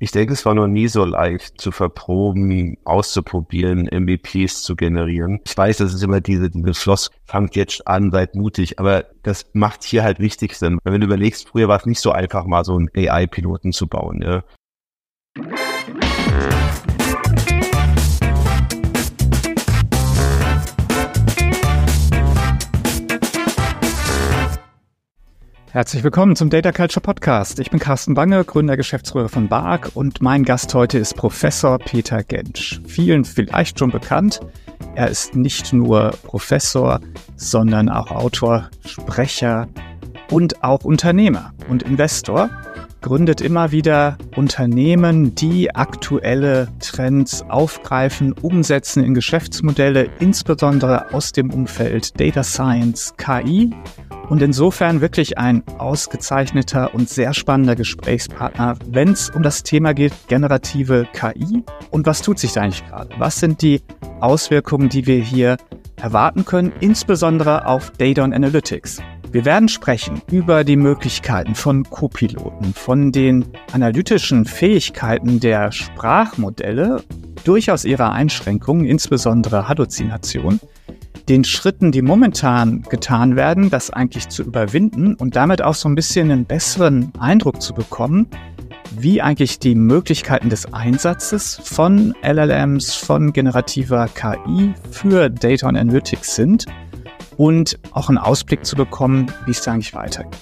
Ich denke, es war noch nie so leicht zu verproben, auszuprobieren, MVPs zu generieren. Ich weiß, das ist immer diese, diese Floss, fangt jetzt an, seid mutig, aber das macht hier halt wichtig Sinn. Wenn du überlegst, früher war es nicht so einfach, mal so einen AI-Piloten zu bauen. Ja. Herzlich willkommen zum Data Culture Podcast. Ich bin Carsten Bange, Gründer, Geschäftsführer von BARC und mein Gast heute ist Professor Peter Gensch. Vielen vielleicht schon bekannt. Er ist nicht nur Professor, sondern auch Autor, Sprecher und auch Unternehmer und Investor. Gründet immer wieder Unternehmen, die aktuelle Trends aufgreifen, umsetzen in Geschäftsmodelle, insbesondere aus dem Umfeld Data Science, KI und insofern wirklich ein ausgezeichneter und sehr spannender Gesprächspartner, wenn es um das Thema geht, generative KI. Und was tut sich da eigentlich gerade? Was sind die Auswirkungen, die wir hier erwarten können, insbesondere auf Data und Analytics? Wir werden sprechen über die Möglichkeiten von Copiloten, von den analytischen Fähigkeiten der Sprachmodelle, durchaus ihrer Einschränkungen, insbesondere Halluzination den Schritten, die momentan getan werden, das eigentlich zu überwinden und damit auch so ein bisschen einen besseren Eindruck zu bekommen, wie eigentlich die Möglichkeiten des Einsatzes von LLMs, von generativer KI für Data und Analytics sind und auch einen Ausblick zu bekommen, wie es da eigentlich weitergeht.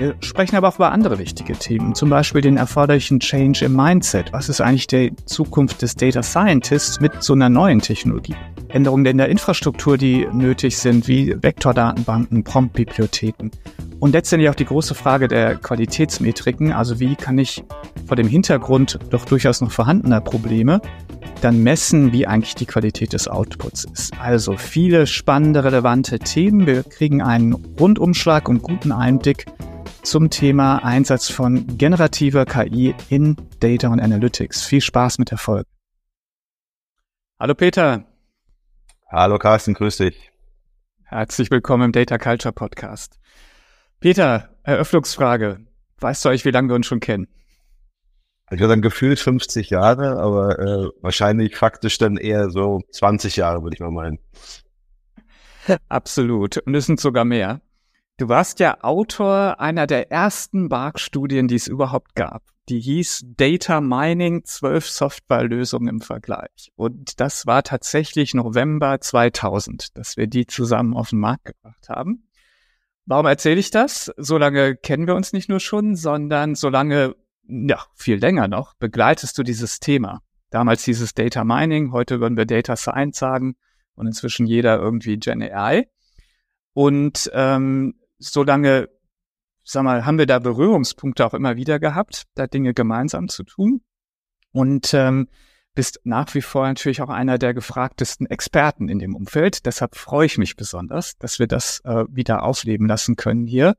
Wir sprechen aber auch über andere wichtige Themen, zum Beispiel den erforderlichen Change im Mindset. Was ist eigentlich die Zukunft des Data Scientists mit so einer neuen Technologie? Änderungen in der Infrastruktur, die nötig sind, wie Vektordatenbanken, Promptbibliotheken. Und letztendlich auch die große Frage der Qualitätsmetriken, also wie kann ich vor dem Hintergrund doch durchaus noch vorhandener Probleme dann messen, wie eigentlich die Qualität des Outputs ist. Also viele spannende, relevante Themen. Wir kriegen einen Rundumschlag und guten Einblick zum Thema Einsatz von generativer KI in Data und Analytics. Viel Spaß mit der Folge. Hallo Peter. Hallo Carsten, grüß dich. Herzlich willkommen im Data Culture Podcast. Peter, Eröffnungsfrage. Weißt du euch, wie lange wir uns schon kennen? Ich würde sagen, gefühlt 50 Jahre, aber äh, wahrscheinlich faktisch dann eher so 20 Jahre, würde ich mal meinen. Absolut. Und es sind sogar mehr. Du warst ja Autor einer der ersten BARC-Studien, die es überhaupt gab. Die hieß Data Mining, zwölf Softwarelösungen im Vergleich. Und das war tatsächlich November 2000, dass wir die zusammen auf den Markt gebracht haben. Warum erzähle ich das? Solange kennen wir uns nicht nur schon, sondern solange, ja, viel länger noch, begleitest du dieses Thema. Damals hieß es Data Mining, heute würden wir Data Science sagen und inzwischen jeder irgendwie Gen AI. Und ähm, solange, sag mal, haben wir da Berührungspunkte auch immer wieder gehabt, da Dinge gemeinsam zu tun. Und ähm, bist nach wie vor natürlich auch einer der gefragtesten Experten in dem Umfeld. Deshalb freue ich mich besonders, dass wir das äh, wieder aufleben lassen können hier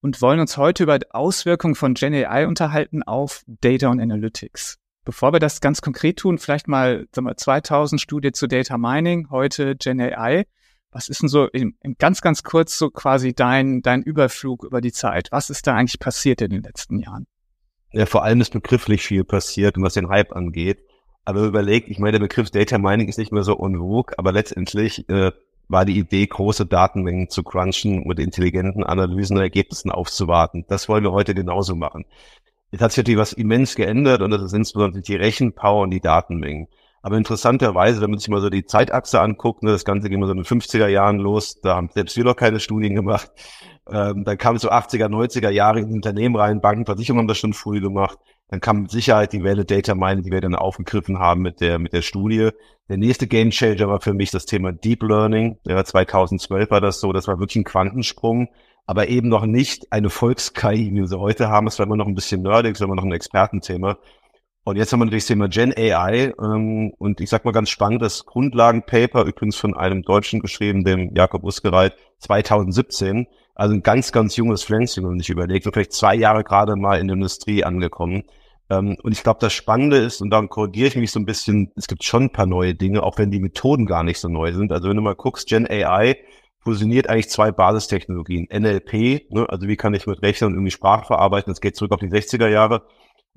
und wollen uns heute über die Auswirkungen von Gen AI unterhalten auf Data und Analytics. Bevor wir das ganz konkret tun, vielleicht mal, sagen wir, 2000 Studie zu Data Mining, heute Gen AI. Was ist denn so in, in ganz, ganz kurz so quasi dein, dein Überflug über die Zeit? Was ist da eigentlich passiert in den letzten Jahren? Ja, vor allem ist begrifflich viel passiert, was den Hype angeht. Aber überlegt, ich meine, der Begriff Data Mining ist nicht mehr so vogue, aber letztendlich äh, war die Idee, große Datenmengen zu crunchen, mit intelligenten Analysen und Ergebnissen aufzuwarten. Das wollen wir heute genauso machen. Jetzt hat sich natürlich was immens geändert und das ist insbesondere die Rechenpower und die Datenmengen. Aber interessanterweise, wenn man sich mal so die Zeitachse anguckt, ne, das Ganze ging mal so in den 50er Jahren los, da haben selbst wir noch keine Studien gemacht. Ähm, dann kam so 80er, 90er Jahre in Unternehmen rein, Banken, Versicherungen haben das schon früh gemacht. Dann kam mit Sicherheit die Welle Data Mining, die wir dann aufgegriffen haben mit der, mit der Studie. Der nächste Game Changer war für mich das Thema Deep Learning. Ja, 2012 war das so, das war wirklich ein Quantensprung, aber eben noch nicht eine Volks-KI, wie wir sie heute haben. Es war immer noch ein bisschen nerdig, es war immer noch ein Expertenthema. Und jetzt haben wir natürlich das Thema Gen AI ähm, und ich sag mal ganz spannend, das Grundlagenpaper, übrigens von einem Deutschen geschrieben, dem Jakob Usgereit, 2017, also ein ganz, ganz junges Pflänzchen und ich überlegt, so vielleicht zwei Jahre gerade mal in der Industrie angekommen. Ähm, und ich glaube, das Spannende ist, und dann korrigiere ich mich so ein bisschen, es gibt schon ein paar neue Dinge, auch wenn die Methoden gar nicht so neu sind. Also wenn du mal guckst, Gen AI fusioniert eigentlich zwei Basistechnologien. NLP, ne, also wie kann ich mit Rechnern irgendwie Sprache verarbeiten, das geht zurück auf die 60er Jahre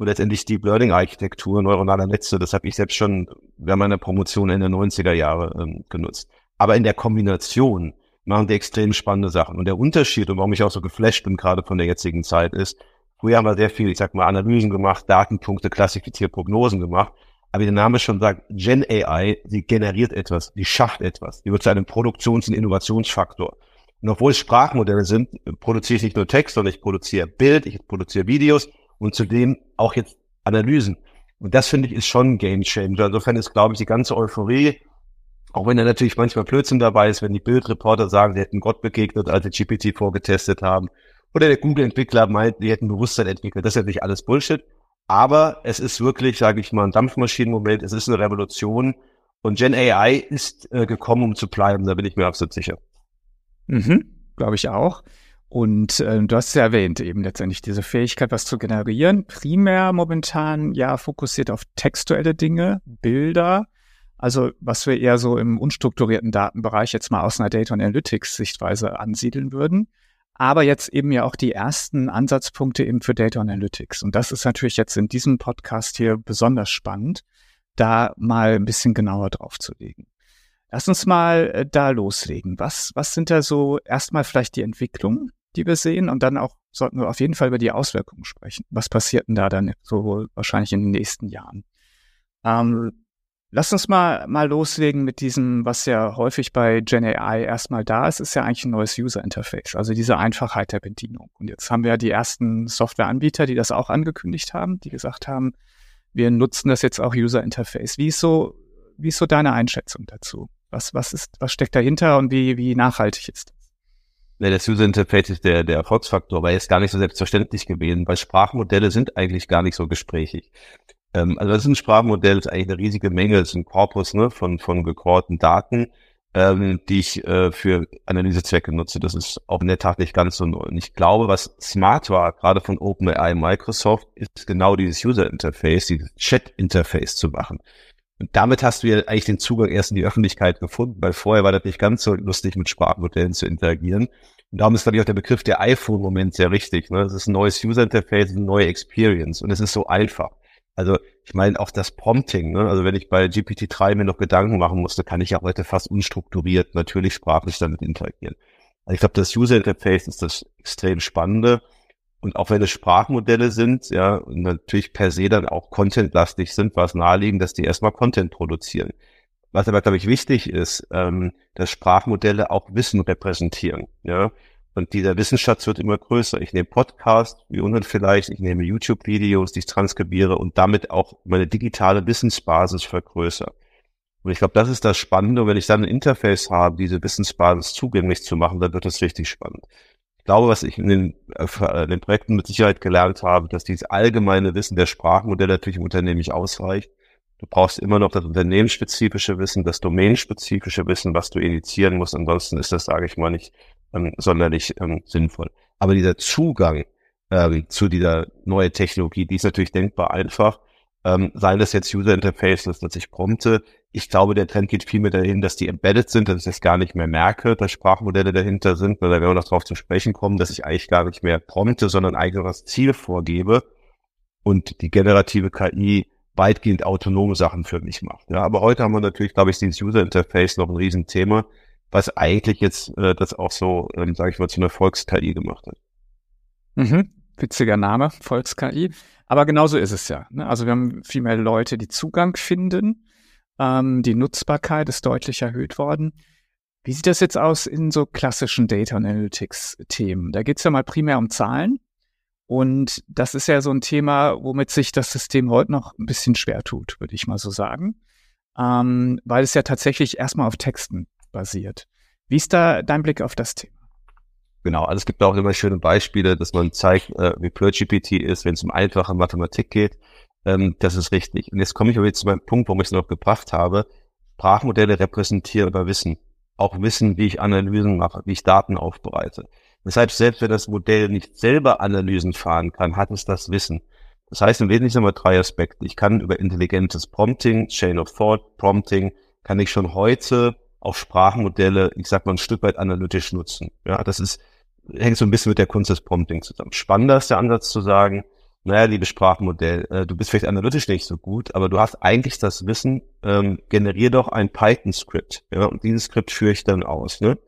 und letztendlich Deep Learning Architektur, neuronale Netze, das habe ich selbst schon während meiner Promotion Ende 90er Jahre ähm, genutzt. Aber in der Kombination machen die extrem spannende Sachen. Und der Unterschied und warum ich auch so geflasht bin, gerade von der jetzigen Zeit, ist, früher haben wir sehr viel, ich sag mal, Analysen gemacht, Datenpunkte klassifiziert, Prognosen gemacht. Aber wie der Name schon sagt, Gen AI, sie generiert etwas, die schafft etwas, die wird zu einem Produktions- und Innovationsfaktor. Und obwohl es Sprachmodelle sind, produziere ich nicht nur Text, sondern ich produziere Bild, ich produziere Videos und zudem auch jetzt Analysen. Und das finde ich ist schon ein Game Changer. Insofern ist, glaube ich, die ganze Euphorie, auch wenn da natürlich manchmal Blödsinn dabei ist, wenn die Bildreporter sagen, sie hätten Gott begegnet, als sie GPT vorgetestet haben, oder der Google-Entwickler meint, die hätten Bewusstsein entwickelt. Das ist natürlich alles Bullshit. Aber es ist wirklich, sage ich mal, ein Dampfmaschinenmoment. Es ist eine Revolution. Und Gen AI ist äh, gekommen, um zu bleiben. Da bin ich mir absolut sicher. Mhm, Glaube ich auch. Und äh, du hast es ja erwähnt, eben letztendlich diese Fähigkeit, was zu generieren. Primär momentan ja fokussiert auf textuelle Dinge, Bilder. Also was wir eher so im unstrukturierten Datenbereich jetzt mal aus einer Data Analytics Sichtweise ansiedeln würden. Aber jetzt eben ja auch die ersten Ansatzpunkte eben für Data Analytics. Und das ist natürlich jetzt in diesem Podcast hier besonders spannend, da mal ein bisschen genauer drauf zu legen. Lass uns mal äh, da loslegen. Was, was sind da so erstmal vielleicht die Entwicklungen, die wir sehen? Und dann auch sollten wir auf jeden Fall über die Auswirkungen sprechen. Was passiert denn da dann so wahrscheinlich in den nächsten Jahren? Ähm, lass uns mal, mal loslegen mit diesem, was ja häufig bei Gen AI erstmal da ist, ist ja eigentlich ein neues User Interface. Also diese Einfachheit der Bedienung. Und jetzt haben wir ja die ersten Softwareanbieter, die das auch angekündigt haben, die gesagt haben, wir nutzen das jetzt auch User Interface. Wie ist so, wie ist so deine Einschätzung dazu? Was, was ist, was steckt dahinter und wie, wie nachhaltig ist das? Nee, das User Interface ist der, der Erfolgsfaktor, weil es gar nicht so selbstverständlich gewesen, weil Sprachmodelle sind eigentlich gar nicht so gesprächig. Ähm, also das ist ein Sprachmodell, das ist eigentlich eine riesige Menge, das ist ein Korpus ne, von, von gecrawlten Daten, ähm, die ich äh, für Analysezwecke nutze. Das ist auch in der Tat nicht ganz so neu. Und ich glaube, was smart war, gerade von OpenAI Microsoft, ist genau dieses User Interface, dieses Chat Interface zu machen. Und damit hast du ja eigentlich den Zugang erst in die Öffentlichkeit gefunden, weil vorher war das nicht ganz so lustig, mit Sprachmodellen zu interagieren. Und darum ist, glaube ich, auch der Begriff der iPhone-Moment sehr richtig. Ne? Es ist ein neues User-Interface, eine neue Experience und es ist so einfach. Also ich meine auch das Prompting, ne? also wenn ich bei GPT-3 mir noch Gedanken machen musste, kann ich ja heute fast unstrukturiert natürlich sprachlich damit interagieren. Also ich glaube, das User-Interface ist das extrem Spannende. Und auch wenn es Sprachmodelle sind, ja, und natürlich per se dann auch contentlastig sind, war es naheliegend, dass die erstmal Content produzieren. Was aber, glaube ich, wichtig ist, ähm, dass Sprachmodelle auch Wissen repräsentieren, ja. Und dieser Wissensschatz wird immer größer. Ich nehme Podcast, wie unten vielleicht, ich nehme YouTube-Videos, die ich transkribiere und damit auch meine digitale Wissensbasis vergrößere. Und ich glaube, das ist das Spannende. Und wenn ich dann ein Interface habe, diese Wissensbasis zugänglich zu machen, dann wird das richtig spannend. Ich glaube, was ich in den, äh, den Projekten mit Sicherheit gelernt habe, dass dieses allgemeine Wissen der Sprachmodelle natürlich im Unternehmen nicht ausreicht. Du brauchst immer noch das unternehmensspezifische Wissen, das domainspezifische Wissen, was du initiieren musst. Ansonsten ist das, sage ich mal, nicht ähm, sonderlich ähm, sinnvoll. Aber dieser Zugang ähm, zu dieser neuen Technologie, die ist natürlich denkbar einfach. Ähm, seien das jetzt User Interfaces, dass ich prompte. Ich glaube, der Trend geht viel mehr dahin, dass die embedded sind, dass ich das gar nicht mehr merke, dass Sprachmodelle dahinter sind, weil da werden wir noch drauf zu sprechen kommen, dass ich eigentlich gar nicht mehr prompte, sondern das Ziel vorgebe und die generative KI weitgehend autonome Sachen für mich macht. Ja, aber heute haben wir natürlich, glaube ich, dieses User Interface noch ein Riesenthema, was eigentlich jetzt äh, das auch so, ähm, sage ich mal, zu einer Volks-KI gemacht hat. Mhm. Witziger Name, Volks-KI. Aber genauso ist es ja. Ne? Also wir haben viel mehr Leute, die Zugang finden. Ähm, die Nutzbarkeit ist deutlich erhöht worden. Wie sieht das jetzt aus in so klassischen Data Analytics-Themen? Da geht es ja mal primär um Zahlen. Und das ist ja so ein Thema, womit sich das System heute noch ein bisschen schwer tut, würde ich mal so sagen. Ähm, weil es ja tatsächlich erstmal auf Texten basiert. Wie ist da dein Blick auf das Thema? Genau, also es gibt auch immer schöne Beispiele, dass man zeigt, äh, wie PureGPT ist, wenn es um einfache Mathematik geht. Ähm, das ist richtig. Und jetzt komme ich aber jetzt zu meinem Punkt, warum ich es noch gebracht habe. Sprachmodelle repräsentieren über Wissen. Auch Wissen, wie ich Analysen mache, wie ich Daten aufbereite. Deshalb, selbst wenn das Modell nicht selber Analysen fahren kann, hat es das Wissen. Das heißt im Wesentlichen haben wir drei Aspekte. Ich kann über intelligentes Prompting, Chain of Thought Prompting, kann ich schon heute auch Sprachmodelle, ich sag mal, ein Stück weit analytisch nutzen. Ja, das ist hängt so ein bisschen mit der Kunst des Prompting zusammen. Spannender ist der Ansatz zu sagen, naja, liebes Sprachmodell, äh, du bist vielleicht analytisch nicht so gut, aber du hast eigentlich das Wissen, ähm, generier doch ein Python-Skript. Ja, und dieses Skript führe ich dann aus. Ne?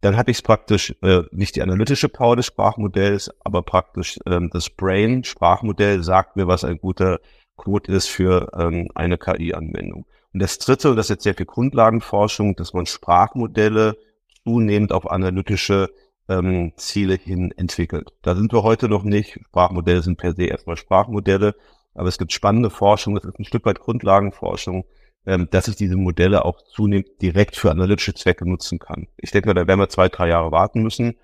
Dann habe ich praktisch äh, nicht die analytische Power des Sprachmodells, aber praktisch ähm, das Brain-Sprachmodell sagt mir, was ein guter Code ist für ähm, eine KI-Anwendung. Und das dritte, und das ist jetzt sehr viel Grundlagenforschung, dass man Sprachmodelle zunehmend auf analytische ähm, Ziele hin entwickelt. Da sind wir heute noch nicht. Sprachmodelle sind per se erstmal Sprachmodelle, aber es gibt spannende Forschung, das ist ein Stück weit Grundlagenforschung, ähm, dass ich diese Modelle auch zunehmend direkt für analytische Zwecke nutzen kann. Ich denke da werden wir zwei, drei Jahre warten müssen.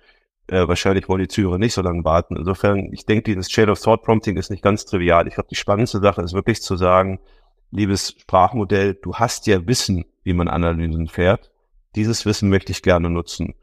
Äh, wahrscheinlich wollen die Zürcher nicht so lange warten. Insofern, ich denke, dieses Chain of Thought Prompting ist nicht ganz trivial. Ich glaube, die spannendste Sache ist wirklich zu sagen, liebes Sprachmodell, du hast ja Wissen, wie man Analysen fährt. Dieses Wissen möchte ich gerne nutzen.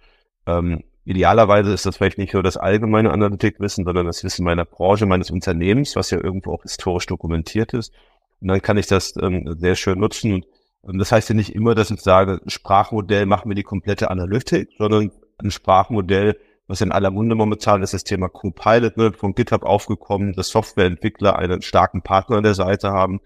Ähm, Idealerweise ist das vielleicht nicht nur das allgemeine Analytikwissen, sondern das Wissen meiner Branche, meines Unternehmens, was ja irgendwo auch historisch dokumentiert ist. Und dann kann ich das ähm, sehr schön nutzen. Und ähm, das heißt ja nicht immer, dass ich sage, Sprachmodell macht mir die komplette Analytik, sondern ein Sprachmodell, was in aller Munde momentan ist, das Thema Copilot, ne, von GitHub aufgekommen, dass Softwareentwickler einen starken Partner an der Seite haben.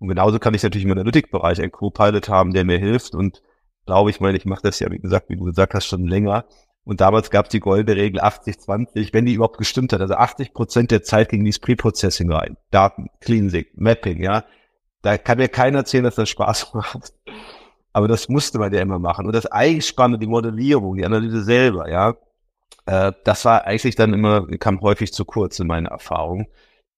Und genauso kann ich natürlich im Analytikbereich einen Copilot haben, der mir hilft. Und glaube ich, meine, ich mache das ja, wie gesagt, wie du gesagt hast, schon länger und damals gab es die goldene Regel 80-20, wenn die überhaupt gestimmt hat. Also 80 Prozent der Zeit ging ins Pre-Processing rein. Daten, Cleansing, Mapping, ja. Da kann mir keiner erzählen, dass das Spaß macht. Aber das musste man ja immer machen. Und das Eigenspannende, die Modellierung, die Analyse selber, ja, äh, das war eigentlich dann immer, kam häufig zu kurz in meiner Erfahrung.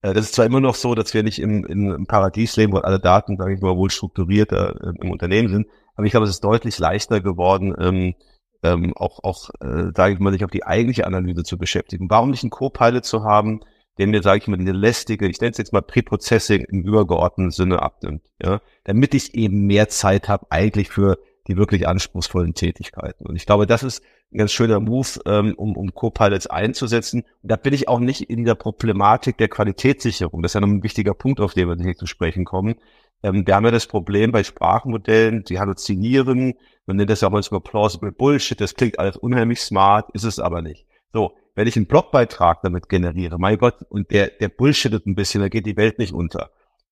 Äh, das ist zwar immer noch so, dass wir nicht im, im Paradies leben, wo alle Daten, sage ich mal, wohl strukturiert äh, im Unternehmen sind, aber ich glaube, es ist deutlich leichter geworden, ähm, ähm, auch, auch äh, sage ich mal, sich auf die eigentliche Analyse zu beschäftigen. Warum nicht einen Co-Pilot zu haben, der mir, sage ich mal, diese lästige, ich nenne es jetzt mal Preprocessing im übergeordneten Sinne abnimmt, ja, damit ich eben mehr Zeit habe eigentlich für die wirklich anspruchsvollen Tätigkeiten. Und ich glaube, das ist ein ganz schöner Move, ähm, um, um Co-Pilots einzusetzen. Und da bin ich auch nicht in der Problematik der Qualitätssicherung. Das ist ja noch ein wichtiger Punkt, auf den wir hier zu sprechen kommen. Ähm, wir haben ja das Problem bei Sprachmodellen, die halluzinieren, man nennt das ja manchmal plausible Bullshit, das klingt alles unheimlich smart, ist es aber nicht. So, wenn ich einen Blogbeitrag damit generiere, mein Gott, und der, der bullshittet ein bisschen, da geht die Welt nicht unter.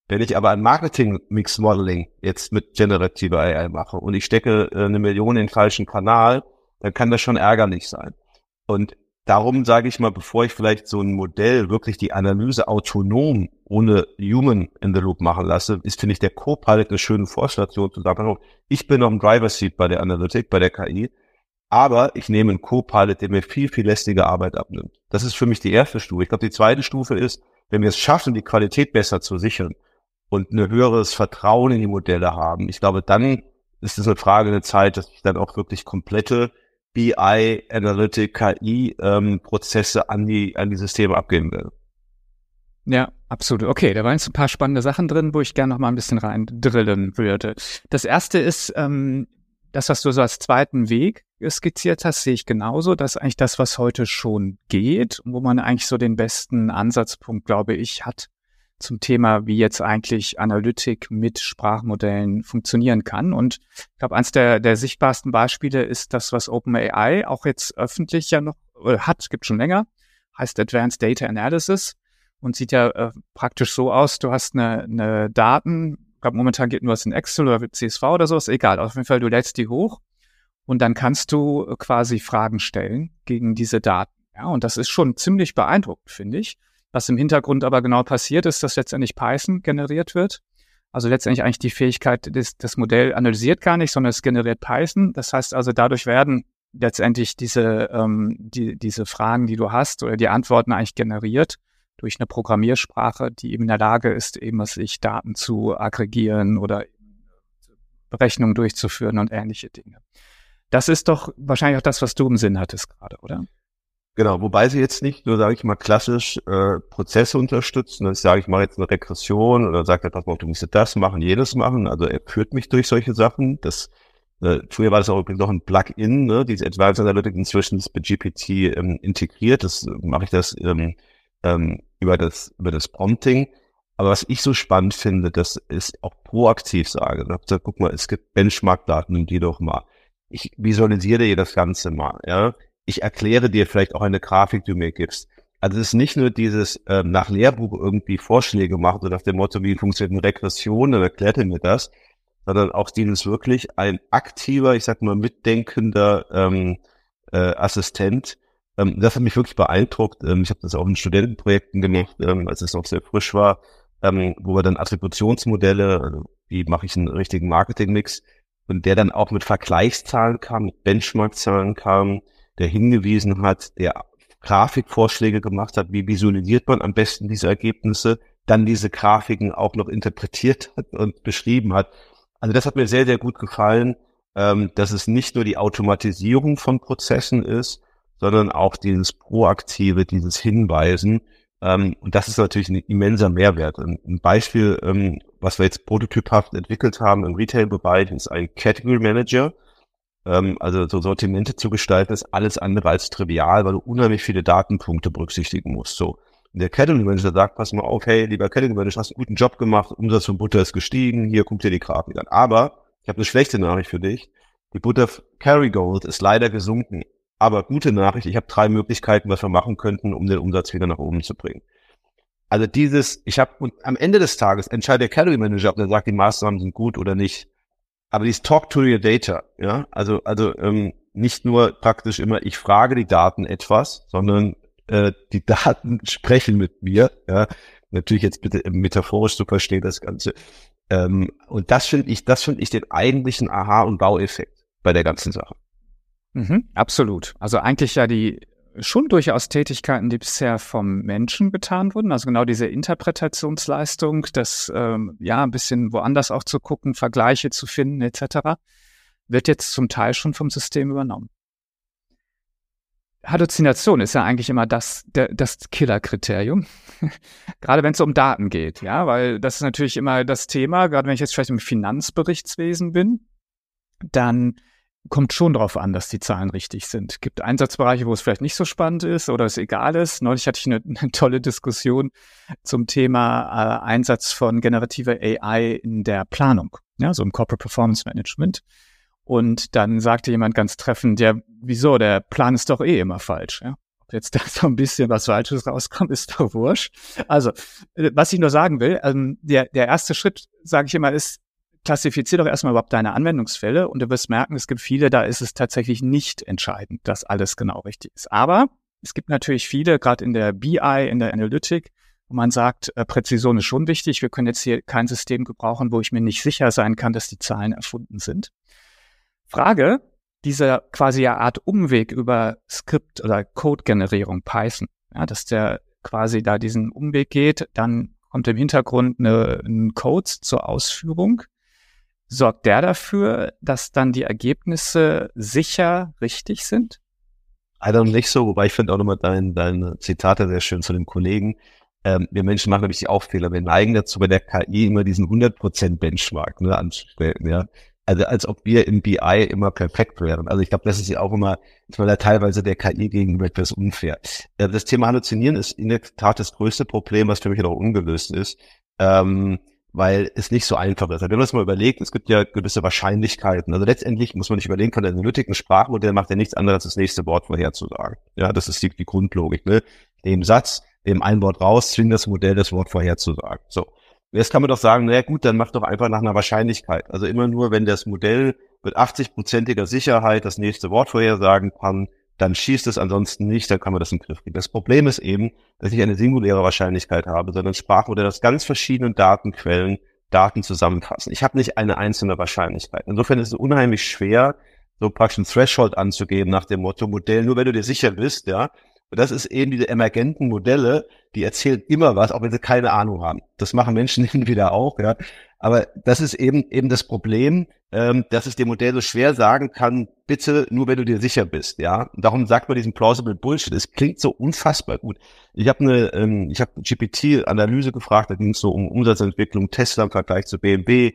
Wenn ich aber ein Marketing-Mix-Modeling jetzt mit generativer AI mache und ich stecke äh, eine Million in den falschen Kanal, dann kann das schon ärgerlich sein. Und darum sage ich mal, bevor ich vielleicht so ein Modell wirklich die Analyse autonom ohne Human in the Loop machen lasse, ist, finde ich, der Co-Pilot eine schöne Vorstation zu sagen, ich bin noch im Driver Seat bei der Analytik, bei der KI, aber ich nehme einen Co-Pilot, der mir viel, viel lästige Arbeit abnimmt. Das ist für mich die erste Stufe. Ich glaube, die zweite Stufe ist, wenn wir es schaffen, die Qualität besser zu sichern und ein höheres Vertrauen in die Modelle haben, ich glaube, dann ist es eine Frage der Zeit, dass ich dann auch wirklich komplette BI, Analytic, KI ähm, Prozesse an die, an die Systeme abgeben will. Ja, absolut. Okay, da waren jetzt ein paar spannende Sachen drin, wo ich gerne noch mal ein bisschen rein drillen würde. Das erste ist, ähm, das, was du so als zweiten Weg skizziert hast, sehe ich genauso. Das ist eigentlich das, was heute schon geht, wo man eigentlich so den besten Ansatzpunkt, glaube ich, hat, zum Thema, wie jetzt eigentlich Analytik mit Sprachmodellen funktionieren kann. Und ich glaube, eines der, der sichtbarsten Beispiele ist das, was OpenAI auch jetzt öffentlich ja noch äh, hat, gibt schon länger, heißt Advanced Data Analysis und sieht ja äh, praktisch so aus, du hast eine, eine Daten, ich glaube, momentan geht nur was in Excel oder CSV oder sowas, egal, auf jeden Fall, du lädst die hoch und dann kannst du quasi Fragen stellen gegen diese Daten. Ja, und das ist schon ziemlich beeindruckend, finde ich. Was im Hintergrund aber genau passiert ist, dass letztendlich Python generiert wird. Also letztendlich eigentlich die Fähigkeit, das, das Modell analysiert gar nicht, sondern es generiert Python. Das heißt also, dadurch werden letztendlich diese, ähm, die, diese Fragen, die du hast oder die Antworten eigentlich generiert durch eine Programmiersprache, die eben in der Lage ist, eben sich Daten zu aggregieren oder Berechnungen durchzuführen und ähnliche Dinge. Das ist doch wahrscheinlich auch das, was du im Sinn hattest gerade, oder? Genau, wobei sie jetzt nicht nur, sage ich mal, klassisch äh, Prozesse unterstützen, ich sage, ich mache jetzt eine Regression oder sagt er, pass mal, du musst das machen, jedes machen. Also er führt mich durch solche Sachen. Das äh, früher war das auch übrigens noch ein Plugin, ne? Diese Advanced Analytics inzwischen ist bei GPT ähm, integriert. Das äh, mache ich das ähm, ähm, über das über das Prompting. Aber was ich so spannend finde, dass ich auch proaktiv sage, da, guck mal, es gibt Benchmark-Daten, nimm die doch mal. Ich visualisiere dir das Ganze mal, ja ich erkläre dir vielleicht auch eine Grafik, die du mir gibst. Also es ist nicht nur dieses äh, nach Lehrbuch irgendwie Vorschläge machen, so nach dem Motto, wie funktioniert eine Regression, dann erklärt er mir das, sondern auch dieses wirklich ein aktiver, ich sag mal, mitdenkender ähm, äh, Assistent. Ähm, das hat mich wirklich beeindruckt. Ähm, ich habe das auch in Studentenprojekten gemacht, ähm, als es noch sehr frisch war, ähm, wo wir dann Attributionsmodelle, also wie mache ich einen richtigen Marketingmix, und der dann auch mit Vergleichszahlen kam, mit Benchmarkzahlen kam, der hingewiesen hat, der Grafikvorschläge gemacht hat, wie visualisiert man am besten diese Ergebnisse, dann diese Grafiken auch noch interpretiert hat und beschrieben hat. Also das hat mir sehr, sehr gut gefallen, ähm, dass es nicht nur die Automatisierung von Prozessen ist, sondern auch dieses Proaktive, dieses Hinweisen. Ähm, und das ist natürlich ein immenser Mehrwert. Ein, Beispiel, ähm, was wir jetzt prototyphaft entwickelt haben im Retail-Bereich, ist ein Category Manager. Ähm, also so Sortimente zu gestalten, ist alles andere als trivial, weil du unheimlich viele Datenpunkte berücksichtigen musst. So. Und der Category Manager sagt, pass mal auf, hey, lieber Category Manager, hast einen guten Job gemacht, Umsatz von Butter ist gestiegen, hier guck dir die Grafik an. Aber ich habe eine schlechte Nachricht für dich. Die Butter Kerrygold ist leider gesunken. Aber gute Nachricht, ich habe drei Möglichkeiten, was wir machen könnten, um den Umsatz wieder nach oben zu bringen. Also dieses, ich habe und am Ende des Tages entscheidet der Category Manager, ob der sagt, die Maßnahmen sind gut oder nicht. Aber dieses Talk to your data, ja, also also ähm, nicht nur praktisch immer, ich frage die Daten etwas, sondern äh, die Daten sprechen mit mir. Ja, natürlich jetzt bitte metaphorisch zu verstehen das Ganze. Ähm, und das finde ich, das finde ich den eigentlichen Aha- und Baueffekt bei der ganzen Sache. Mhm, absolut. Also eigentlich ja die schon durchaus Tätigkeiten, die bisher vom Menschen getan wurden. Also genau diese Interpretationsleistung, das ähm, ja ein bisschen woanders auch zu gucken, Vergleiche zu finden etc., wird jetzt zum Teil schon vom System übernommen. Halluzination ist ja eigentlich immer das, das Killerkriterium. gerade wenn es um Daten geht, ja, weil das ist natürlich immer das Thema, gerade wenn ich jetzt vielleicht im Finanzberichtswesen bin, dann kommt schon darauf an, dass die Zahlen richtig sind. Es gibt Einsatzbereiche, wo es vielleicht nicht so spannend ist oder es egal ist. Neulich hatte ich eine, eine tolle Diskussion zum Thema äh, Einsatz von generativer AI in der Planung, ja, so im Corporate Performance Management. Und dann sagte jemand ganz treffend, ja, wieso, der Plan ist doch eh immer falsch. Ja? Ob jetzt da so ein bisschen was Falsches rauskommt, ist doch wurscht. Also, äh, was ich nur sagen will, ähm, der, der erste Schritt, sage ich immer, ist, klassifizier doch erstmal überhaupt deine Anwendungsfälle und du wirst merken, es gibt viele, da ist es tatsächlich nicht entscheidend, dass alles genau richtig ist. Aber es gibt natürlich viele, gerade in der BI, in der Analytik, wo man sagt, äh, Präzision ist schon wichtig. Wir können jetzt hier kein System gebrauchen, wo ich mir nicht sicher sein kann, dass die Zahlen erfunden sind. Frage, dieser quasi Art Umweg über Skript oder Code-Generierung Python, ja, dass der quasi da diesen Umweg geht, dann kommt im Hintergrund eine, ein Code zur Ausführung sorgt der dafür, dass dann die Ergebnisse sicher richtig sind? Also nicht so, wobei ich finde auch nochmal dein, deine Zitate sehr schön zu den Kollegen. Ähm, wir Menschen machen nämlich auch Fehler. Wir neigen dazu, bei der KI immer diesen 100% Benchmark ne, anzustellen. Ja? Also als ob wir im BI immer perfekt wären. Also ich glaube, das ist ja auch immer, da teilweise der KI gegenüber etwas unfair. Äh, das Thema Halluzinieren ist in der Tat das größte Problem, was für mich noch ungelöst ist. Ähm, weil es nicht so einfach ist. Wenn man das mal überlegt, es gibt ja gewisse Wahrscheinlichkeiten. Also letztendlich muss man nicht überlegen, kann der Analytik ein Sprachmodell macht ja nichts anderes als das nächste Wort vorherzusagen. Ja, das ist die, die Grundlogik. Ne? Dem Satz, dem ein Wort raus, zwingt das Modell das Wort vorherzusagen. So. Jetzt kann man doch sagen, naja gut, dann mach doch einfach nach einer Wahrscheinlichkeit. Also immer nur, wenn das Modell mit 80-prozentiger Sicherheit das nächste Wort vorhersagen kann, dann schießt es ansonsten nicht, dann kann man das im Griff kriegen. Das Problem ist eben, dass ich eine singuläre Wahrscheinlichkeit habe, sondern Sprachmodelle aus ganz verschiedenen Datenquellen Daten zusammenfassen. Ich habe nicht eine einzelne Wahrscheinlichkeit. Insofern ist es unheimlich schwer, so praktisch ein Threshold anzugeben nach dem Motto Modell, nur wenn du dir sicher bist, ja. Und das ist eben diese emergenten Modelle, die erzählen immer was, auch wenn sie keine Ahnung haben. Das machen Menschen hin wieder auch, ja. Aber das ist eben eben das Problem, ähm, dass ich dem Modell so schwer sagen kann, bitte nur wenn du dir sicher bist, ja. Und darum sagt man diesen plausible Bullshit. Es klingt so unfassbar gut. Ich habe eine, ähm, ich habe GPT-Analyse gefragt, da ging es so um Umsatzentwicklung, Tesla im Vergleich zu BMW.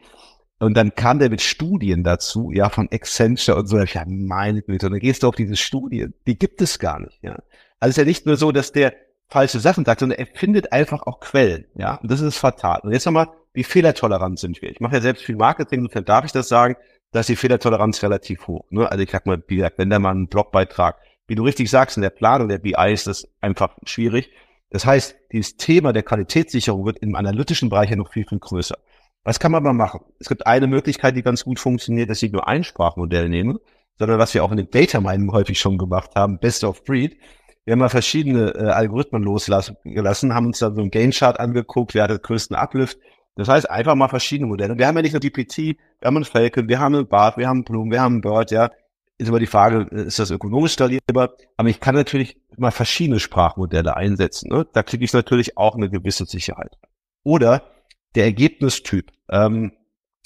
Und dann kam der mit Studien dazu, ja, von Accenture und so. Ich, ja, meine Güte, und dann gehst du auf diese Studien, die gibt es gar nicht, ja. Also es ist ja nicht nur so, dass der falsche Sachen sagt, sondern er findet einfach auch Quellen, ja. Und das ist fatal. Und jetzt nochmal, wie fehlertolerant sind wir? Ich mache ja selbst viel Marketing, insofern darf ich das sagen, dass die Fehlertoleranz relativ hoch. Ne? Also ich sag mal, wie gesagt, wenn da mal ein Blogbeitrag wie du richtig sagst, in der Planung der BI ist das einfach schwierig. Das heißt, dieses Thema der Qualitätssicherung wird im analytischen Bereich ja noch viel, viel größer. Was kann man mal machen? Es gibt eine Möglichkeit, die ganz gut funktioniert, dass ich nur ein Sprachmodell nehme, sondern was wir auch in dem Data Mining häufig schon gemacht haben, Best of Breed. Wir haben mal verschiedene äh, Algorithmen losgelassen, haben uns dann so einen Gain Chart angeguckt, wer hat den größten Uplift. Das heißt, einfach mal verschiedene Modelle. Wir haben ja nicht nur GPT, wir haben einen Falcon, wir haben einen Bart, wir haben einen Bloom, wir haben einen Bird, ja. Ist immer die Frage, äh, ist das ökonomisch skalierbar? Aber ich kann natürlich mal verschiedene Sprachmodelle einsetzen. Ne? Da kriege ich natürlich auch eine gewisse Sicherheit. Oder der Ergebnistyp. Ähm,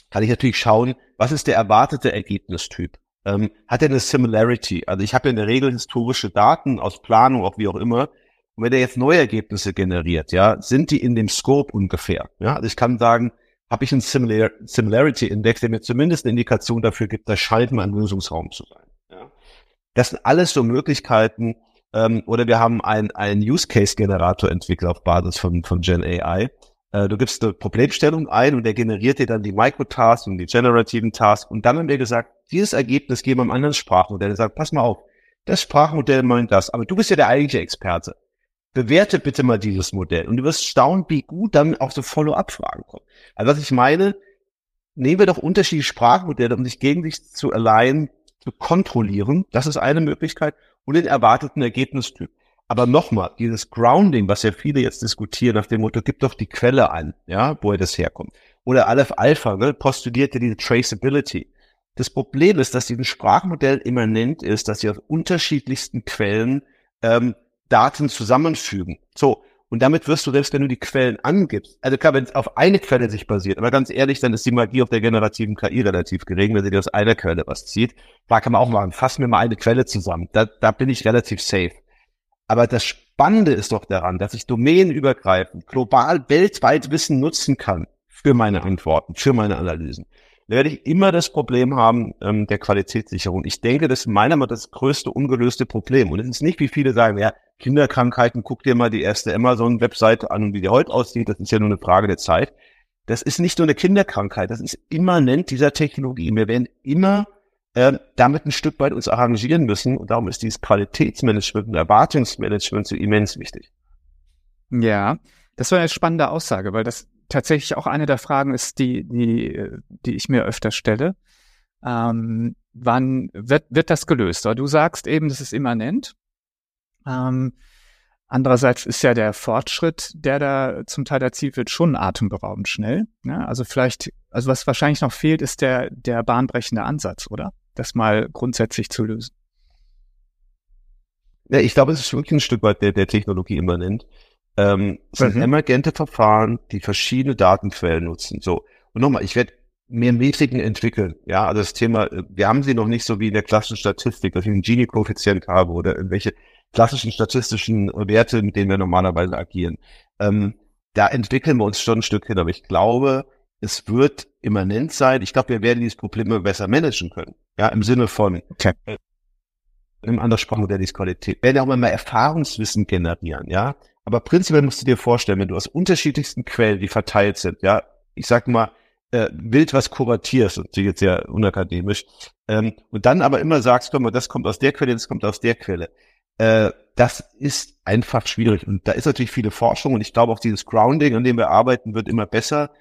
kann ich natürlich schauen, was ist der erwartete Ergebnistyp? Ähm, hat er eine Similarity? Also ich habe ja in der Regel historische Daten aus Planung, auch wie auch immer. Und wenn er jetzt neue Ergebnisse generiert, ja, sind die in dem Scope ungefähr? Ja, also ich kann sagen, habe ich einen Similar Similarity Index, der mir zumindest eine Indikation dafür gibt, das scheint mal ein Lösungsraum zu sein. Das sind alles so Möglichkeiten, ähm, oder wir haben einen Use Case Generator entwickelt auf Basis von, von Gen AI. Äh, du gibst eine Problemstellung ein und der generiert dir dann die Microtasks und die generativen Tasks. Und dann haben wir gesagt, dieses Ergebnis geben wir einem anderen Sprachmodell. Der sagt, pass mal auf, das Sprachmodell meint das, aber du bist ja der eigentliche Experte. Bewerte bitte mal dieses Modell. Und du wirst staunen, wie gut dann auch so Follow-up-Fragen kommen. Also was ich meine, nehmen wir doch unterschiedliche Sprachmodelle, um sich gegen sich zu allein zu kontrollieren. Das ist eine Möglichkeit. Und den erwarteten Ergebnistyp. Aber nochmal, dieses Grounding, was ja viele jetzt diskutieren, nach dem Motto, gib doch die Quelle an, ja, woher das herkommt. Oder Aleph Alpha, ne, postuliert ja diese Traceability. Das Problem ist, dass dieses Sprachmodell immanent ist, dass sie aus unterschiedlichsten Quellen ähm, Daten zusammenfügen. So, und damit wirst du, selbst wenn du die Quellen angibst, also klar, wenn es auf eine Quelle sich basiert, aber ganz ehrlich, dann ist die Magie auf der generativen KI relativ gering, wenn sie dir aus einer Quelle was zieht. Da kann man auch machen, fass mir mal eine Quelle zusammen. Da, da bin ich relativ safe. Aber das Spannende ist doch daran, dass ich domänenübergreifend, global, weltweit Wissen nutzen kann für meine Antworten, für meine Analysen. Da werde ich immer das Problem haben ähm, der Qualitätssicherung. Ich denke, das ist meiner Meinung nach das größte ungelöste Problem. Und es ist nicht, wie viele sagen, ja, Kinderkrankheiten, guck dir mal die erste Amazon-Webseite an wie die heute aussieht. Das ist ja nur eine Frage der Zeit. Das ist nicht nur eine Kinderkrankheit, das ist immanent dieser Technologie. Wir werden immer äh, damit ein Stück weit uns arrangieren müssen. Und darum ist dieses Qualitätsmanagement und Erwartungsmanagement so immens wichtig. Ja, das war eine spannende Aussage, weil das tatsächlich auch eine der Fragen ist, die, die, die ich mir öfter stelle. Ähm, wann wird, wird das gelöst? du sagst eben, das ist immanent. Ähm, andererseits ist ja der Fortschritt, der da zum Teil erzielt wird, schon atemberaubend schnell. Ne? Also vielleicht, also was wahrscheinlich noch fehlt, ist der, der bahnbrechende Ansatz, oder? das mal grundsätzlich zu lösen? Ja, ich glaube, es ist wirklich ein Stück weit der, der Technologie immanent. Ähm, es mhm. sind emergente Verfahren, die verschiedene Datenquellen nutzen. So. Und nochmal, ich werde mehr Metriken entwickeln. Ja, also das Thema, wir haben sie noch nicht so wie in der klassischen Statistik, dass ich einen Gini-Koeffizient habe oder irgendwelche klassischen statistischen Werte, mit denen wir normalerweise agieren. Ähm, da entwickeln wir uns schon ein Stück hin, aber ich glaube, es wird immanent sein. Ich glaube, wir werden dieses Problem immer besser managen können. Ja, im Sinne von okay. äh, einem anderen Sprachmodell ist Qualität. Wir werden auch immer mehr Erfahrungswissen generieren, ja. Aber prinzipiell musst du dir vorstellen, wenn du aus unterschiedlichsten Quellen, die verteilt sind, ja, ich sag mal, äh, wild was kuratierst, ist jetzt sehr unakademisch, ähm, und dann aber immer sagst, komm mal, das kommt aus der Quelle, das kommt aus der Quelle. Äh, das ist einfach schwierig. Und da ist natürlich viele Forschung und ich glaube auch dieses Grounding, an dem wir arbeiten, wird immer besser.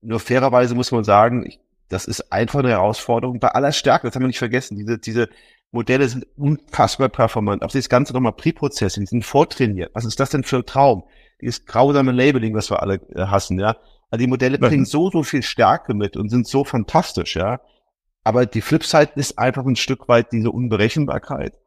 Nur fairerweise muss man sagen, ich, das ist einfach eine Herausforderung bei aller Stärke. Das haben wir nicht vergessen. Diese, diese Modelle sind unfassbar performant. Auch das ganze nochmal Pre-Prozessing, die sind vortrainiert. Was ist das denn für ein Traum? Dieses grausame Labeling, was wir alle äh, hassen, ja. Also die Modelle bringen so, so viel Stärke mit und sind so fantastisch, ja. Aber die Flipside ist einfach ein Stück weit diese Unberechenbarkeit.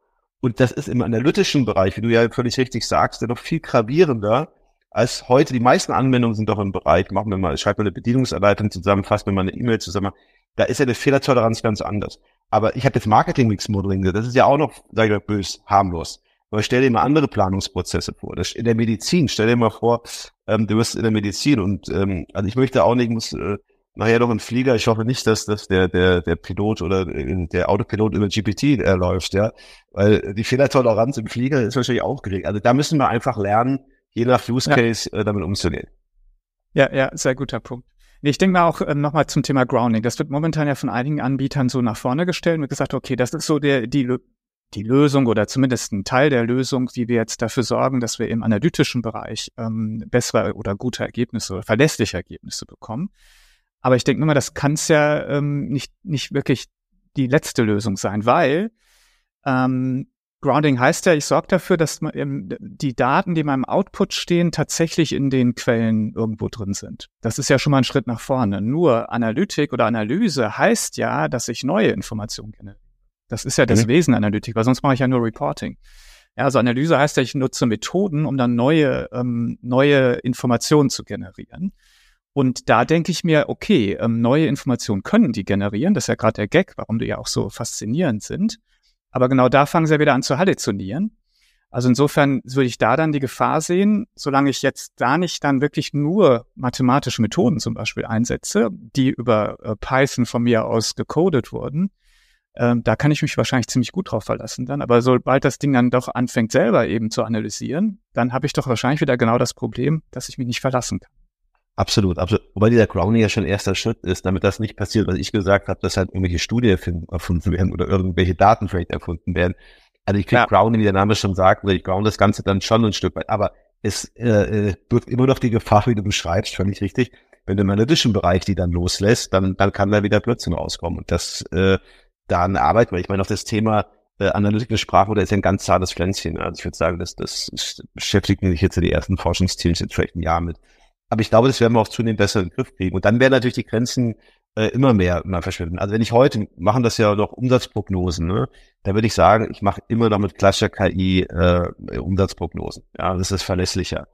Und das ist im analytischen Bereich, wie du ja völlig richtig sagst, ja noch viel gravierender, als heute. Die meisten Anwendungen sind doch im Bereich, machen wir mal, schreibt mal eine Bedienungsanleitung zusammen, fasst mir mal eine E-Mail zusammen. Da ist ja eine Fehlertoleranz ganz anders. Aber ich habe jetzt Marketing Mix Modeling, das ist ja auch noch, sag ich mal, bös, harmlos. Aber stell dir mal andere Planungsprozesse vor. In der Medizin, stell dir mal vor, ähm, du wirst in der Medizin und ähm, also ich möchte auch nicht, muss äh, nachher noch ein Flieger, ich hoffe nicht, dass, dass der, der, der Pilot oder äh, der Autopilot über GPT äh, läuft, ja. Weil die Fehlertoleranz im Flieger ist wahrscheinlich auch gering. Also da müssen wir einfach lernen, je nach Use Case ja. äh, damit umzugehen. Ja, ja, sehr guter Punkt. Ich denke mal auch äh, nochmal zum Thema Grounding. Das wird momentan ja von einigen Anbietern so nach vorne gestellt und gesagt, okay, das ist so der, die, die Lösung oder zumindest ein Teil der Lösung, wie wir jetzt dafür sorgen, dass wir im analytischen Bereich ähm, bessere oder gute Ergebnisse oder verlässliche Ergebnisse bekommen. Aber ich denke immer, das kann es ja ähm, nicht, nicht wirklich die letzte Lösung sein, weil ähm, Grounding heißt ja, ich sorge dafür, dass die Daten, die in meinem Output stehen, tatsächlich in den Quellen irgendwo drin sind. Das ist ja schon mal ein Schritt nach vorne. Nur Analytik oder Analyse heißt ja, dass ich neue Informationen kenne. Das ist ja das mhm. Wesen Analytik, weil sonst mache ich ja nur Reporting. Ja, also Analyse heißt ja, ich nutze Methoden, um dann neue, ähm, neue Informationen zu generieren. Und da denke ich mir, okay, ähm, neue Informationen können die generieren. Das ist ja gerade der Gag, warum die ja auch so faszinierend sind. Aber genau da fangen sie ja wieder an zu halluzinieren. Also insofern würde ich da dann die Gefahr sehen, solange ich jetzt da nicht dann wirklich nur mathematische Methoden zum Beispiel einsetze, die über äh, Python von mir aus gecodet wurden, ähm, da kann ich mich wahrscheinlich ziemlich gut drauf verlassen dann. Aber sobald das Ding dann doch anfängt selber eben zu analysieren, dann habe ich doch wahrscheinlich wieder genau das Problem, dass ich mich nicht verlassen kann. Absolut, absolut. Wobei dieser Grounding ja schon erster Schritt ist, damit das nicht passiert, was ich gesagt habe, dass halt irgendwelche Studien erfunden werden oder irgendwelche Daten vielleicht erfunden werden. Also ich kriege ja. Grounding, wie der Name schon sagt, oder ich ground das Ganze dann schon ein Stück weit. Aber es äh, äh wird immer noch die Gefahr, wie du beschreibst, völlig richtig. Wenn du im analytischen Bereich die dann loslässt, dann, dann kann da wieder Blödsinn rauskommen. Und das äh, da eine Arbeit, weil ich meine, auch das Thema äh, Analytik Sprachmodell ist ja ein ganz zartes Pflänzchen. Also ich würde sagen, das, das beschäftigt mich jetzt in die ersten Forschungsteams jetzt vielleicht ein Jahr mit. Aber ich glaube, das werden wir auch zunehmend besser in den Griff kriegen. Und dann werden natürlich die Grenzen äh, immer mehr immer verschwinden. Also wenn ich heute, machen das ja noch Umsatzprognosen, ne? da würde ich sagen, ich mache immer noch mit klassischer KI äh, Umsatzprognosen. Ja, das ist verlässlicher.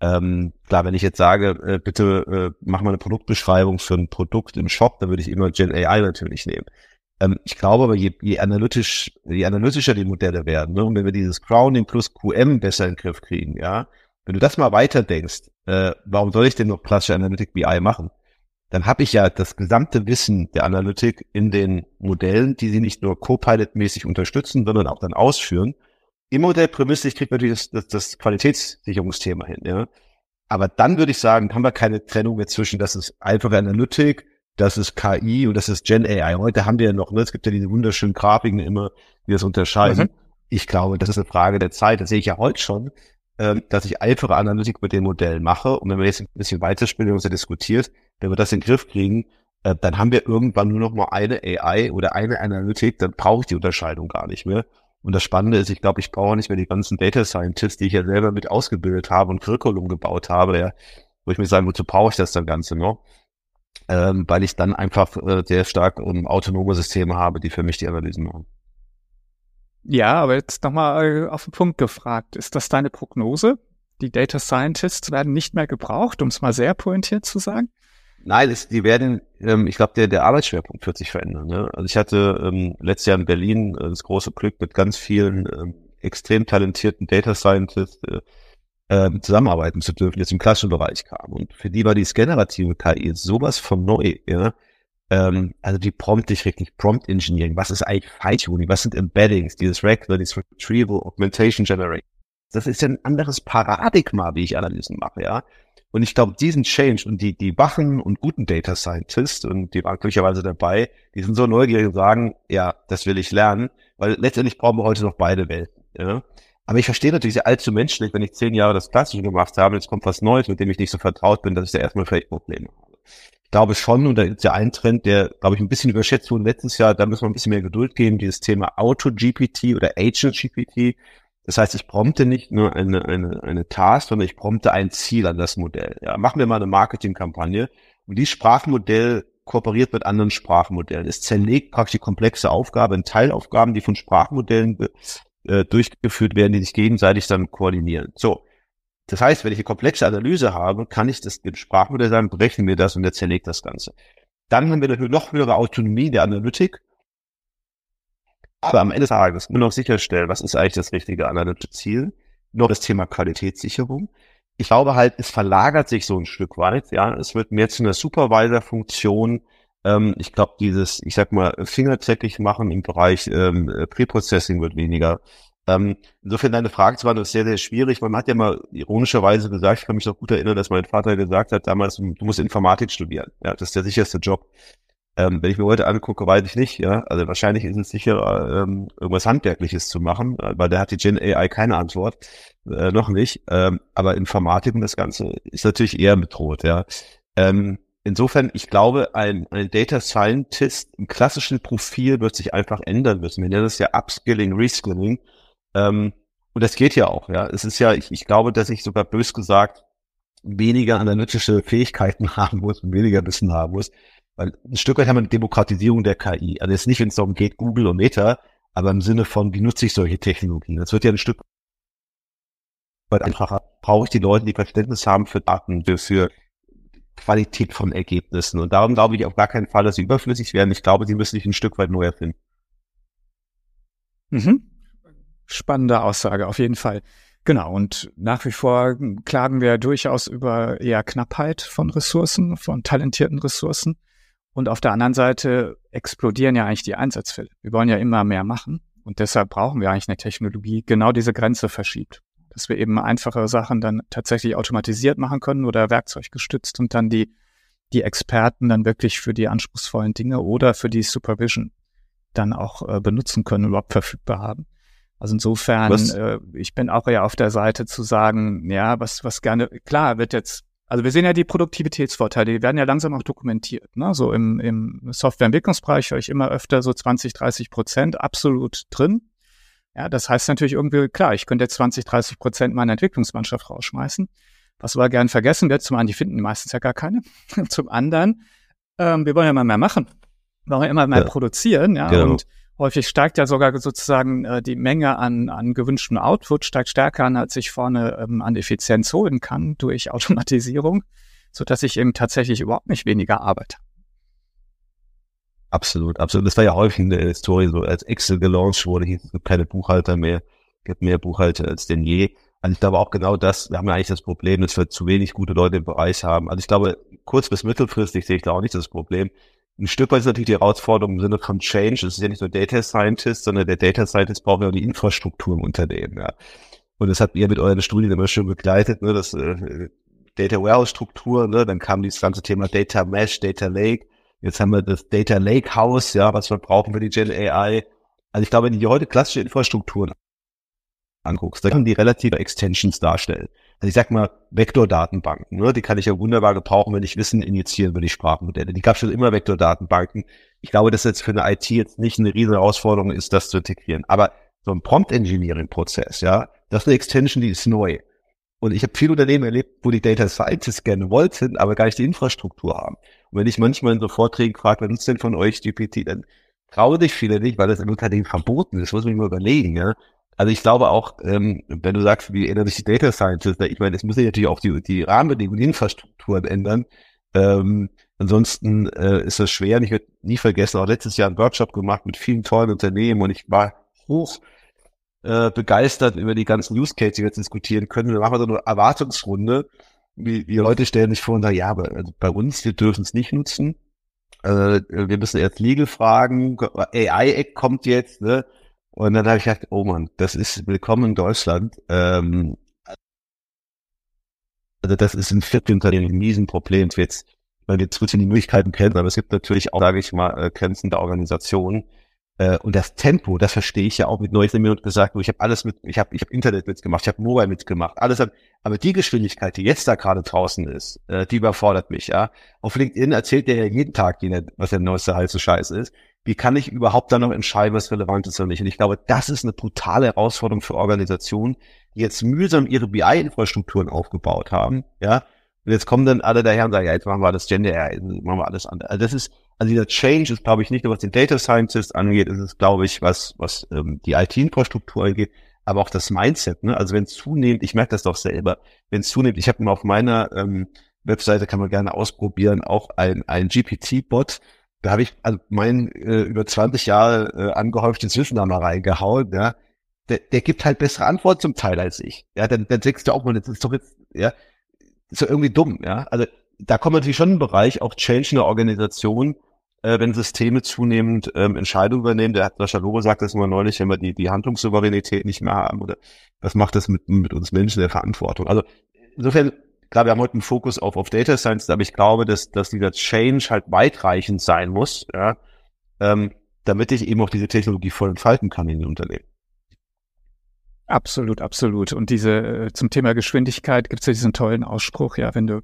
Ähm, klar, wenn ich jetzt sage, äh, bitte äh, mach mal eine Produktbeschreibung für ein Produkt im Shop, dann würde ich immer Gen AI natürlich nehmen. Ähm, ich glaube aber, je, je analytisch, je analytischer die Modelle werden, ne, und wenn wir dieses Crowning plus QM besser in den Griff kriegen, ja, wenn du das mal weiter denkst, äh, warum soll ich denn noch klassische Analytic BI machen? Dann habe ich ja das gesamte Wissen der Analytik in den Modellen, die sie nicht nur Copilot-mäßig unterstützen, sondern auch dann ausführen. Im Modell prämisslich kriegt man natürlich das, das, das Qualitätssicherungsthema hin. Ja? Aber dann würde ich sagen, haben wir keine Trennung mehr zwischen, das ist einfache Analytik, das ist KI und das ist Gen AI. Heute haben wir ja noch, ne, es gibt ja diese wunderschönen Grafiken immer, die das unterscheiden. Mhm. Ich glaube, das ist eine Frage der Zeit. Das sehe ich ja heute schon, äh, dass ich einfache Analytik mit den Modellen mache. Und wenn wir jetzt ein bisschen weiterspielen und uns diskutiert, wenn wir das in den Griff kriegen, äh, dann haben wir irgendwann nur noch mal eine AI oder eine Analytik, dann brauche ich die Unterscheidung gar nicht mehr. Und das Spannende ist, ich glaube, ich brauche nicht mehr die ganzen Data Scientists, die ich ja selber mit ausgebildet habe und Curriculum gebaut habe, ja, wo ich mir sagen, wozu brauche ich das dann Ganze noch? Ähm, weil ich dann einfach äh, sehr stark ähm, autonome Systeme habe, die für mich die Analysen machen. Ja, aber jetzt nochmal äh, auf den Punkt gefragt. Ist das deine Prognose? Die Data Scientists werden nicht mehr gebraucht, um es mal sehr pointiert zu sagen? Nein, es, die werden, ähm, ich glaube, der, der Arbeitsschwerpunkt wird sich verändern. Ne? Also ich hatte ähm, letztes Jahr in Berlin äh, das große Glück, mit ganz vielen ähm, extrem talentierten Data Scientists äh, äh, zusammenarbeiten zu dürfen, die jetzt im klassischen Bereich kamen. Und für die war die generative KI sowas von neu. Ja? Ähm, also die Prompt nicht richtig, Prompt Engineering, was ist eigentlich Fine-Tuning, was sind Embeddings, dieses Regular, dieses Retrieval, Augmentation Generation. Das ist ja ein anderes Paradigma, wie ich Analysen mache, ja. Und ich glaube, diesen Change und die, die wachen und guten Data Scientists, und die waren glücklicherweise dabei, die sind so neugierig und sagen, ja, das will ich lernen, weil letztendlich brauchen wir heute noch beide Welten, ja. Aber ich verstehe natürlich sehr allzu menschlich, wenn ich zehn Jahre das Klassische gemacht habe, jetzt kommt was Neues, mit dem ich nicht so vertraut bin, dass ich da erstmal vielleicht Probleme habe glaube schon, und da ist ja ein Trend, der, glaube ich, ein bisschen überschätzt wurde letztes Jahr, da müssen wir ein bisschen mehr Geduld geben, dieses Thema Auto-GPT oder Agent-GPT. Das heißt, ich prompte nicht nur eine, eine, eine Task, sondern ich prompte ein Ziel an das Modell. Ja, machen wir mal eine Marketingkampagne und dieses Sprachmodell kooperiert mit anderen Sprachmodellen. Es zerlegt praktisch komplexe Aufgabe in Teilaufgaben, die von Sprachmodellen äh, durchgeführt werden, die sich gegenseitig dann koordinieren. So, das heißt, wenn ich eine komplexe Analyse habe, kann ich das dem Sprachmodell sagen, berechne mir das und er zerlegt das Ganze. Dann haben wir natürlich noch höhere Autonomie der Analytik. Aber am Ende des Tages nur noch sicherstellen, was ist eigentlich das richtige analytische Ziel. Noch das Thema Qualitätssicherung. Ich glaube halt, es verlagert sich so ein Stück weit. Ja, es wird mehr zu einer Supervisor-Funktion. Ähm, ich glaube, dieses, ich sag mal, fingerzecklich machen im Bereich ähm, Preprocessing wird weniger. Ähm, insofern deine Frage zwar noch sehr, sehr schwierig. Man hat ja mal ironischerweise gesagt, ich kann mich noch gut erinnern, dass mein Vater gesagt hat damals, du musst Informatik studieren. Ja, das ist der sicherste Job. Ähm, wenn ich mir heute angucke, weiß ich nicht, ja. Also wahrscheinlich ist es sicher, ähm, irgendwas Handwerkliches zu machen, weil da hat die Gen AI keine Antwort, äh, noch nicht. Ähm, aber Informatik und das Ganze ist natürlich eher bedroht, ja. Ähm, insofern, ich glaube, ein, ein Data Scientist im klassischen Profil wird sich einfach ändern müssen. Wir nennen das ja Upskilling, Reskilling. Ähm, und das geht ja auch, ja. Es ist ja, ich, ich glaube, dass ich sogar bös gesagt weniger analytische Fähigkeiten haben muss, weniger Wissen haben muss. Weil ein Stück weit haben wir eine Demokratisierung der KI. Also jetzt nicht, wenn es darum geht, Google und Meta, aber im Sinne von, wie nutze ich solche Technologien? Das wird ja ein Stück weit einfacher. Brauche ich die Leute, die Verständnis haben für Daten, für, für Qualität von Ergebnissen. Und darum glaube ich auf gar keinen Fall, dass sie überflüssig werden. Ich glaube, sie müssen sich ein Stück weit neu erfinden. Mhm. Spannende Aussage, auf jeden Fall. Genau, und nach wie vor klagen wir durchaus über eher Knappheit von Ressourcen, von talentierten Ressourcen. Und auf der anderen Seite explodieren ja eigentlich die Einsatzfälle. Wir wollen ja immer mehr machen. Und deshalb brauchen wir eigentlich eine Technologie, genau diese Grenze verschiebt. Dass wir eben einfache Sachen dann tatsächlich automatisiert machen können oder werkzeuggestützt und dann die, die Experten dann wirklich für die anspruchsvollen Dinge oder für die Supervision dann auch äh, benutzen können, überhaupt verfügbar haben. Also insofern, äh, ich bin auch eher auf der Seite zu sagen, ja, was, was gerne, klar wird jetzt also wir sehen ja die Produktivitätsvorteile, die werden ja langsam auch dokumentiert. Ne? So im, im Softwareentwicklungsbereich höre ich immer öfter so 20, 30 Prozent absolut drin. Ja, das heißt natürlich irgendwie, klar, ich könnte jetzt 20, 30 Prozent meiner Entwicklungsmannschaft rausschmeißen. Was aber gern vergessen wird, zum einen, die finden meistens ja gar keine. zum anderen, ähm, wir wollen ja immer mehr machen. Wir wollen ja immer mehr ja. produzieren, ja. Genau. Und Häufig steigt ja sogar sozusagen äh, die Menge an, an gewünschtem Output, steigt stärker an, als ich vorne ähm, an Effizienz holen kann durch Automatisierung, so dass ich eben tatsächlich überhaupt nicht weniger arbeite. Absolut, absolut. Das war ja häufig in der Historie so, als Excel gelauncht wurde, hieß es gibt keine Buchhalter mehr, gibt mehr Buchhalter als denn je. Also ich glaube auch genau das, wir haben ja eigentlich das Problem, dass wir zu wenig gute Leute im Bereich haben. Also ich glaube, kurz- bis mittelfristig sehe ich da auch nicht das Problem ein Stück weit ist natürlich die Herausforderung im Sinne von Change. Es ist ja nicht nur Data Scientist, sondern der Data Scientist braucht ja auch die Infrastruktur im Unternehmen. Ja. Und das habt ihr mit euren Studien immer schön begleitet, ne, das äh, Data Warehouse Struktur, ne, dann kam dieses ganze Thema Data Mesh, Data Lake. Jetzt haben wir das Data Lake House, ja, was wir brauchen für die Gen AI. Also ich glaube, wenn die heute klassische Infrastrukturen anguckst, da kann die relative Extensions darstellen. Also ich sag mal, Vektordatenbanken, ne? die kann ich ja wunderbar gebrauchen, wenn ich Wissen injizieren will, die Sprachmodelle. Die gab schon immer Vektordatenbanken. Ich glaube, dass jetzt für eine IT jetzt nicht eine riesige Herausforderung ist, das zu integrieren. Aber so ein Prompt-Engineering-Prozess, ja, das ist eine Extension, die ist neu. Und ich habe viele Unternehmen erlebt, wo die Data Scientists gerne wollten, aber gar nicht die Infrastruktur haben. Und wenn ich manchmal in so Vorträgen frage, wer nutzt denn von euch GPT, dann traue dich viele nicht, weil das im Unternehmen verboten ist. Das muss man mal überlegen, ja. Also ich glaube auch, ähm, wenn du sagst, wie ändern sich die Data Scientists, ich meine, es müssen natürlich auch die, die Rahmenbedingungen, die Infrastrukturen ändern. Ähm, ansonsten äh, ist das schwer. Und ich werde nie vergessen, auch letztes Jahr einen Workshop gemacht mit vielen tollen Unternehmen und ich war hoch äh, begeistert über die ganzen Use Cases, die wir jetzt diskutieren können. Wir machen so eine Erwartungsrunde. Wie, wie Leute stellen sich vor und sagen, ja, aber also bei uns, wir dürfen es nicht nutzen. Äh, wir müssen erst Legal fragen, AI-Act kommt jetzt, ne? Und dann habe ich gedacht, oh man, das ist willkommen in Deutschland. Ähm, also das ist ein Viertelunternehmen ein Riesenproblem. Jetzt, weil wir zwischen die Möglichkeiten kennen, aber es gibt natürlich auch, sage ich mal, äh, Grenzen der Organisation. Äh, und das Tempo, das verstehe ich ja auch mit neues mir gesagt, ich habe alles mit, ich habe ich hab Internet mitgemacht, ich habe Mobile mitgemacht, alles. Aber die Geschwindigkeit, die jetzt da gerade draußen ist, äh, die überfordert mich. Ja, auf LinkedIn erzählt der ja jeden Tag, was der neueste heiße Scheiß ist wie kann ich überhaupt dann noch entscheiden, was relevant ist oder nicht? Und ich glaube, das ist eine brutale Herausforderung für Organisationen, die jetzt mühsam ihre BI-Infrastrukturen aufgebaut haben, ja. Und jetzt kommen dann alle daher und sagen, ja, jetzt machen wir das Gender, ja, machen wir alles andere. Also das ist, also dieser Change ist, glaube ich, nicht nur was den Data Scientist angeht, es ist, glaube ich, was, was ähm, die IT-Infrastruktur angeht, aber auch das Mindset, ne? Also wenn zunehmend, ich merke das doch selber, wenn zunehmend, ich habe mal auf meiner ähm, Webseite, kann man gerne ausprobieren, auch ein, ein GPT-Bot, da habe ich also mein äh, über 20 Jahre äh, angehäuftes Wissen da mal reingehauen, ja. Der, der gibt halt bessere Antworten zum Teil als ich. Ja, dann, dann denkst du auch mal, das ist doch jetzt, ja, ist doch irgendwie dumm, ja. Also da kommt natürlich schon ein Bereich, auch Change in der Organisation, äh, wenn Systeme zunehmend ähm, Entscheidungen übernehmen. Der hat Sascha Lobo sagt das immer neulich, wenn wir die, die Handlungssouveränität nicht mehr haben oder was macht das mit, mit uns Menschen der Verantwortung? Also insofern klar, wir haben heute einen Fokus auf, auf Data Science, aber ich glaube, dass, dass dieser Change halt weitreichend sein muss, ja, ähm, damit ich eben auch diese Technologie voll entfalten kann in den Unternehmen. Absolut, absolut. Und diese äh, zum Thema Geschwindigkeit gibt es ja diesen tollen Ausspruch, ja, wenn du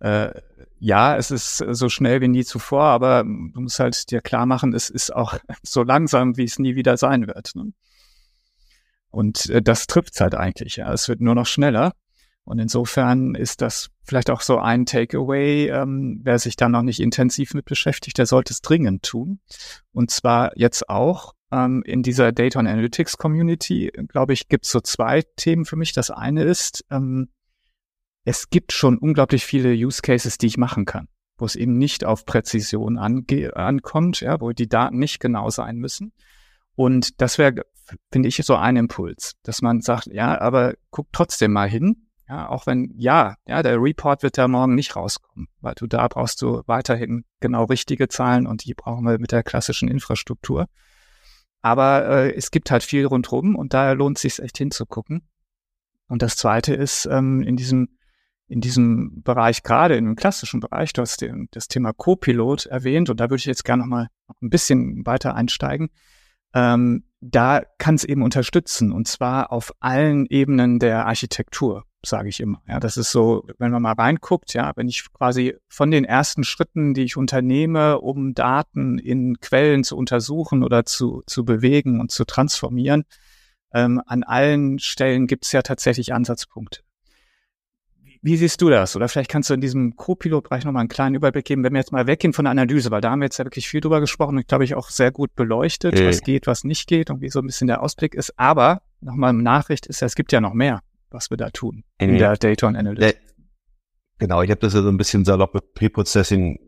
äh, ja, es ist so schnell wie nie zuvor, aber du musst halt dir klar machen, es ist auch so langsam, wie es nie wieder sein wird. Ne? Und äh, das trifft's halt eigentlich. Ja, es wird nur noch schneller. Und insofern ist das vielleicht auch so ein Takeaway. Ähm, wer sich da noch nicht intensiv mit beschäftigt, der sollte es dringend tun. Und zwar jetzt auch ähm, in dieser Data and Analytics Community, glaube ich, gibt es so zwei Themen für mich. Das eine ist, ähm, es gibt schon unglaublich viele Use Cases, die ich machen kann, wo es eben nicht auf Präzision ange ankommt, ja, wo die Daten nicht genau sein müssen. Und das wäre, finde ich, so ein Impuls, dass man sagt, ja, aber guck trotzdem mal hin, ja, auch wenn, ja, ja, der Report wird da morgen nicht rauskommen, weil du da brauchst du weiterhin genau richtige Zahlen und die brauchen wir mit der klassischen Infrastruktur. Aber äh, es gibt halt viel rundherum und daher lohnt es sich echt hinzugucken. Und das zweite ist, ähm, in diesem, in diesem Bereich, gerade in dem klassischen Bereich, du hast den, das Thema Co-Pilot erwähnt und da würde ich jetzt gerne noch mal ein bisschen weiter einsteigen. Ähm, da kann es eben unterstützen und zwar auf allen Ebenen der Architektur sage ich immer. Ja, das ist so, wenn man mal reinguckt, ja, wenn ich quasi von den ersten Schritten, die ich unternehme, um Daten in Quellen zu untersuchen oder zu, zu bewegen und zu transformieren, ähm, an allen Stellen gibt es ja tatsächlich Ansatzpunkte. Wie, wie siehst du das? Oder vielleicht kannst du in diesem Co-Pilot-Bereich nochmal einen kleinen Überblick geben, wenn wir jetzt mal weggehen von der Analyse, weil da haben wir jetzt ja wirklich viel drüber gesprochen und glaube ich auch sehr gut beleuchtet, mhm. was geht, was nicht geht und wie so ein bisschen der Ausblick ist. Aber nochmal Nachricht ist ja, es gibt ja noch mehr was wir da tun in mhm. der Data und Analytics. Genau, ich habe das ja so ein bisschen salopp mit Pre-Processing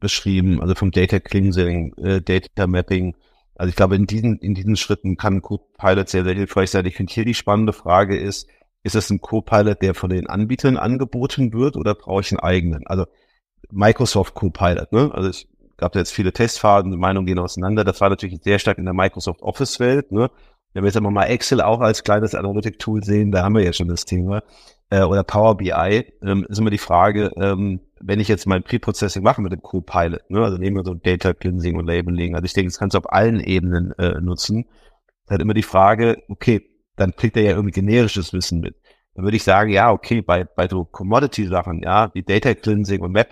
beschrieben, also vom Data Cleansing, äh, Data Mapping. Also ich glaube, in diesen, in diesen Schritten kann Copilot sehr, sehr hilfreich sein. Ich finde hier die spannende Frage ist, ist das ein Copilot, der von den Anbietern angeboten wird oder brauche ich einen eigenen? Also Microsoft Copilot, ne? Also es gab da jetzt viele Testphasen, die Meinungen gehen auseinander. Das war natürlich sehr stark in der Microsoft Office Welt, ne? Wenn wir jetzt aber mal Excel auch als kleines Analytic-Tool sehen, da haben wir ja schon das Thema. Äh, oder Power BI, ähm, ist immer die Frage, ähm, wenn ich jetzt mein Pre-Processing mache mit dem Copilot, ne, also nehmen wir so Data Cleansing und Labeling, also ich denke, das kannst du auf allen Ebenen äh, nutzen. Da hat immer die Frage, okay, dann kriegt er ja irgendwie generisches Wissen mit. Dann würde ich sagen, ja, okay, bei, bei so Commodity-Sachen, ja, wie Data Cleansing und Map,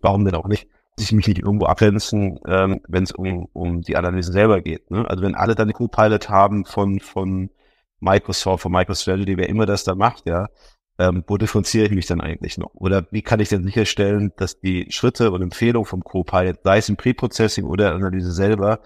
warum denn auch nicht? Sich mich nicht irgendwo abgrenzen, ähm, wenn es um, um die Analyse selber geht. Ne? Also wenn alle dann Co-Pilot haben von, von Microsoft, von MicroStrategy, wer immer das da macht, ja, ähm, wo differenziere ich mich dann eigentlich noch? Oder wie kann ich denn sicherstellen, dass die Schritte und Empfehlungen vom Co-Pilot, sei es im Pre-Processing oder Analyse selber,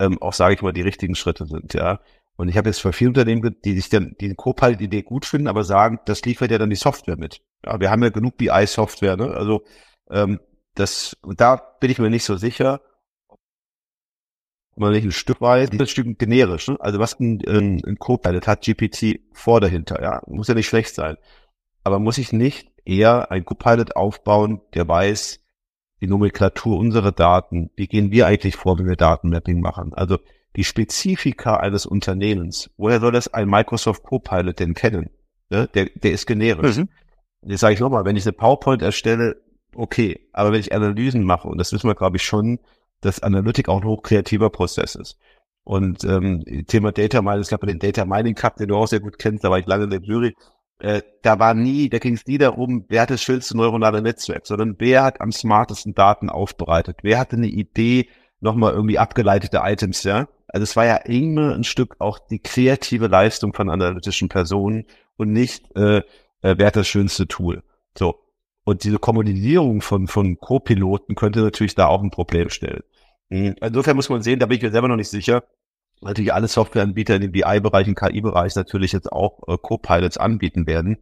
ähm, auch, sage ich mal, die richtigen Schritte sind, ja. Und ich habe jetzt für viele Unternehmen, die sich dann die Co-Pilot-Idee gut finden, aber sagen, das liefert ja dann die Software mit. Ja, wir haben ja genug BI-Software, ne? Also ähm, das, und da bin ich mir nicht so sicher, ob man nicht ein Stück weit, ein Stück generisch, ne? also was ein, ein, ein Copilot hat GPT vor dahinter, ja, muss ja nicht schlecht sein. Aber muss ich nicht eher ein Copilot aufbauen, der weiß, die Nomenklatur unserer Daten, wie gehen wir eigentlich vor, wenn wir Datenmapping machen? Also die Spezifika eines Unternehmens, woher soll das ein Microsoft Copilot denn kennen? Ne? Der, der ist generisch. Mhm. Jetzt sage ich nochmal, wenn ich eine PowerPoint erstelle, okay. Aber wenn ich Analysen mache, und das wissen wir, glaube ich, schon, dass Analytik auch ein hochkreativer Prozess ist. Und ähm, Thema Data Mining, gab ja den Data Mining Cup, den du auch sehr gut kennst, da war ich lange in der Jury. Äh, da war nie, da ging es nie darum, wer hat das schönste neuronale Netzwerk, sondern wer hat am smartesten Daten aufbereitet, wer hatte eine Idee, nochmal irgendwie abgeleitete Items, ja. Also es war ja immer ein Stück auch die kreative Leistung von analytischen Personen und nicht, äh, äh, wer hat das schönste Tool. So. Und diese Kommunisierung von, von Co-Piloten könnte natürlich da auch ein Problem stellen. Mhm. Insofern muss man sehen, da bin ich mir selber noch nicht sicher. Natürlich alle Softwareanbieter in dem BI-Bereich, im KI-Bereich natürlich jetzt auch äh, Co-Pilots anbieten werden.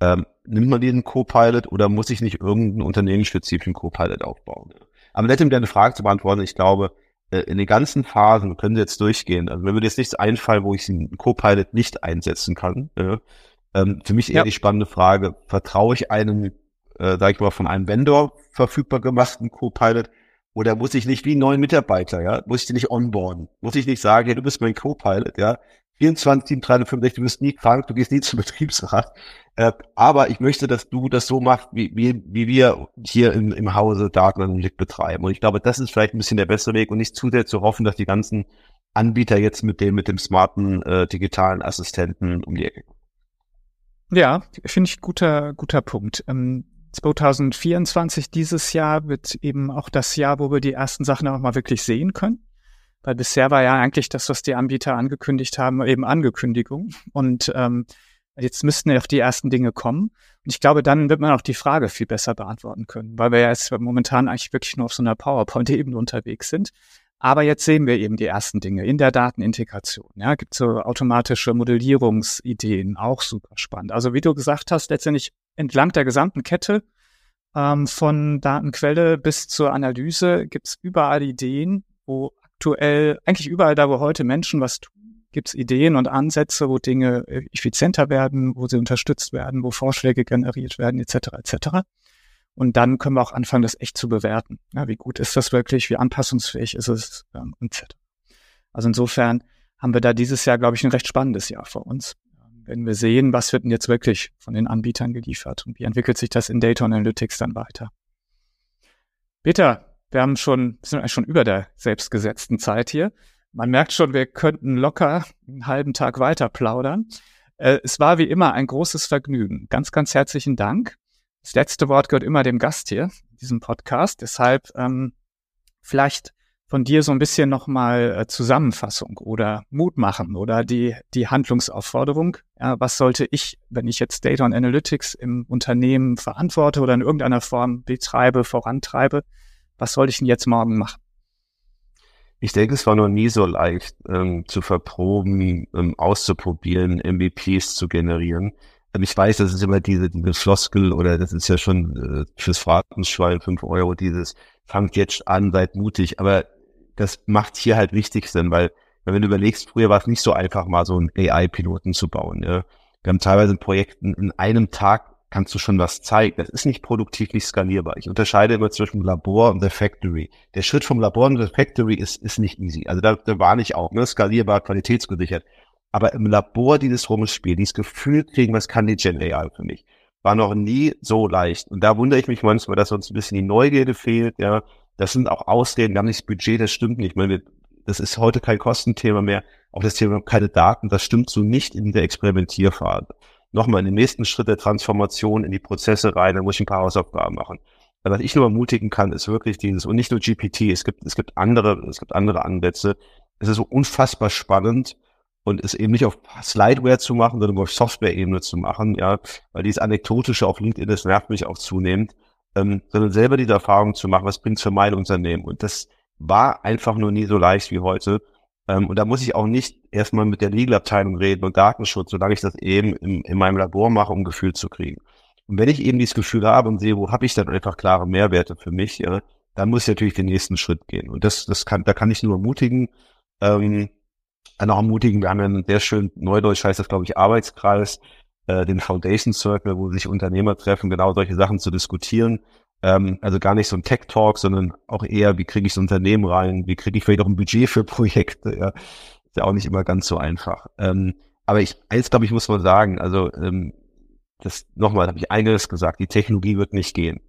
Ähm, nimmt man diesen Co-Pilot oder muss ich nicht irgendeinen unternehmensspezifischen Co-Pilot aufbauen? Aber nett, um deine Frage zu beantworten, ich glaube, äh, in den ganzen Phasen können Sie jetzt durchgehen. Also wenn mir jetzt nichts einfallen, wo ich einen Co-Pilot nicht einsetzen kann, ja, ähm, für mich eher ja. die spannende Frage, vertraue ich einem äh, sag ich mal, von einem Vendor verfügbar gemachten Co-Pilot? Oder muss ich nicht wie einen neuen Mitarbeiter, ja, muss ich den nicht onboarden? Muss ich nicht sagen, hey, du bist mein Co-Pilot, ja, 24, 7, 365, du bist nie krank, du gehst nie zum Betriebsrat. Äh, aber ich möchte, dass du das so machst, wie, wie, wie wir hier im, im Hause Datenanalytik betreiben. Und ich glaube, das ist vielleicht ein bisschen der bessere Weg und nicht zu sehr zu hoffen, dass die ganzen Anbieter jetzt mit dem, mit dem smarten äh, digitalen Assistenten um die Ecke kommen. Ja, finde ich guter, guter Punkt. Ähm 2024 dieses Jahr wird eben auch das Jahr, wo wir die ersten Sachen auch mal wirklich sehen können. Weil bisher war ja eigentlich das, was die Anbieter angekündigt haben, eben Angekündigung. Und ähm, jetzt müssten ja auch die ersten Dinge kommen. Und ich glaube, dann wird man auch die Frage viel besser beantworten können, weil wir ja jetzt momentan eigentlich wirklich nur auf so einer PowerPoint-Ebene unterwegs sind. Aber jetzt sehen wir eben die ersten Dinge in der Datenintegration. Ja, gibt so automatische Modellierungsideen, auch super spannend. Also wie du gesagt hast, letztendlich entlang der gesamten Kette ähm, von Datenquelle bis zur Analyse gibt es überall Ideen, wo aktuell, eigentlich überall da, wo heute Menschen was tun, gibt es Ideen und Ansätze, wo Dinge effizienter werden, wo sie unterstützt werden, wo Vorschläge generiert werden, etc. etc. Und dann können wir auch anfangen, das echt zu bewerten. Ja, wie gut ist das wirklich? Wie anpassungsfähig ist es? Ähm, etc. Also insofern haben wir da dieses Jahr, glaube ich, ein recht spannendes Jahr vor uns. Wenn wir sehen, was wird denn jetzt wirklich von den Anbietern geliefert und wie entwickelt sich das in Data Analytics dann weiter. Peter, wir haben schon, sind eigentlich schon über der selbstgesetzten Zeit hier. Man merkt schon, wir könnten locker einen halben Tag weiter plaudern. Äh, es war wie immer ein großes Vergnügen. Ganz, ganz herzlichen Dank. Das letzte Wort gehört immer dem Gast hier in diesem Podcast. Deshalb ähm, vielleicht von dir so ein bisschen nochmal äh, Zusammenfassung oder Mut machen oder die, die Handlungsaufforderung. Ja, was sollte ich, wenn ich jetzt Data und Analytics im Unternehmen verantworte oder in irgendeiner Form betreibe, vorantreibe, was sollte ich denn jetzt morgen machen? Ich denke, es war noch nie so leicht ähm, zu verproben, ähm, auszuprobieren, MVPs zu generieren. Ähm, ich weiß, das ist immer diese, diese Floskel oder das ist ja schon äh, fürs Fahrtenschwein fünf Euro, dieses fangt jetzt an, seid mutig. Aber das macht hier halt wichtig Sinn, weil wenn du überlegst, früher war es nicht so einfach, mal so einen AI-Piloten zu bauen. Ja. Wir haben teilweise in Projekten in einem Tag kannst du schon was zeigen. Das ist nicht produktiv, nicht skalierbar. Ich unterscheide immer zwischen Labor und der Factory. Der Schritt vom Labor und der Factory ist, ist nicht easy. Also da, da war nicht auch, ne, skalierbar, qualitätsgesichert. Aber im Labor dieses Rumspiel, dieses Gefühl kriegen, was kann die Gen AI für mich, war noch nie so leicht. Und da wundere ich mich manchmal, dass uns ein bisschen die Neugierde fehlt, ja. Das sind auch Ausreden, wir haben nicht das Budget, das stimmt nicht. Ich meine, das ist heute kein Kostenthema mehr. Auch das Thema keine Daten, das stimmt so nicht in der Experimentierphase. Nochmal in den nächsten Schritt der Transformation in die Prozesse rein, da muss ich ein paar Hausaufgaben machen. Was ich nur ermutigen kann, ist wirklich dieses, und nicht nur GPT, es gibt, es gibt andere, es gibt andere Ansätze. Es ist so unfassbar spannend, und es eben nicht auf Slideware zu machen, sondern auf Software-Ebene zu machen, ja, weil dieses anekdotische auf LinkedIn, das nervt mich auch zunehmend, ähm, sondern selber diese Erfahrung zu machen, was bringt's für mein Unternehmen. Und das war einfach nur nie so leicht wie heute. Ähm, und da muss ich auch nicht erstmal mit der Legal-Abteilung reden und Datenschutz, solange ich das eben im, in meinem Labor mache, um Gefühl zu kriegen. Und wenn ich eben dieses Gefühl habe und sehe, wo habe ich dann einfach klare Mehrwerte für mich, ja, dann muss ich natürlich den nächsten Schritt gehen. Und das, das kann, da kann ich nur ermutigen, ähm, auch ermutigen, wir haben ja einen sehr schön, Neudeutsch heißt das, glaube ich, Arbeitskreis, äh, den Foundation Circle, wo sich Unternehmer treffen, genau solche Sachen zu diskutieren. Ähm, also gar nicht so ein Tech-Talk, sondern auch eher, wie kriege ich das Unternehmen rein, wie kriege ich vielleicht auch ein Budget für Projekte, ja. Ist ja auch nicht immer ganz so einfach. Ähm, aber ich, eins glaube ich, muss man sagen, also ähm, das nochmal, habe ich eines gesagt, die Technologie wird nicht gehen.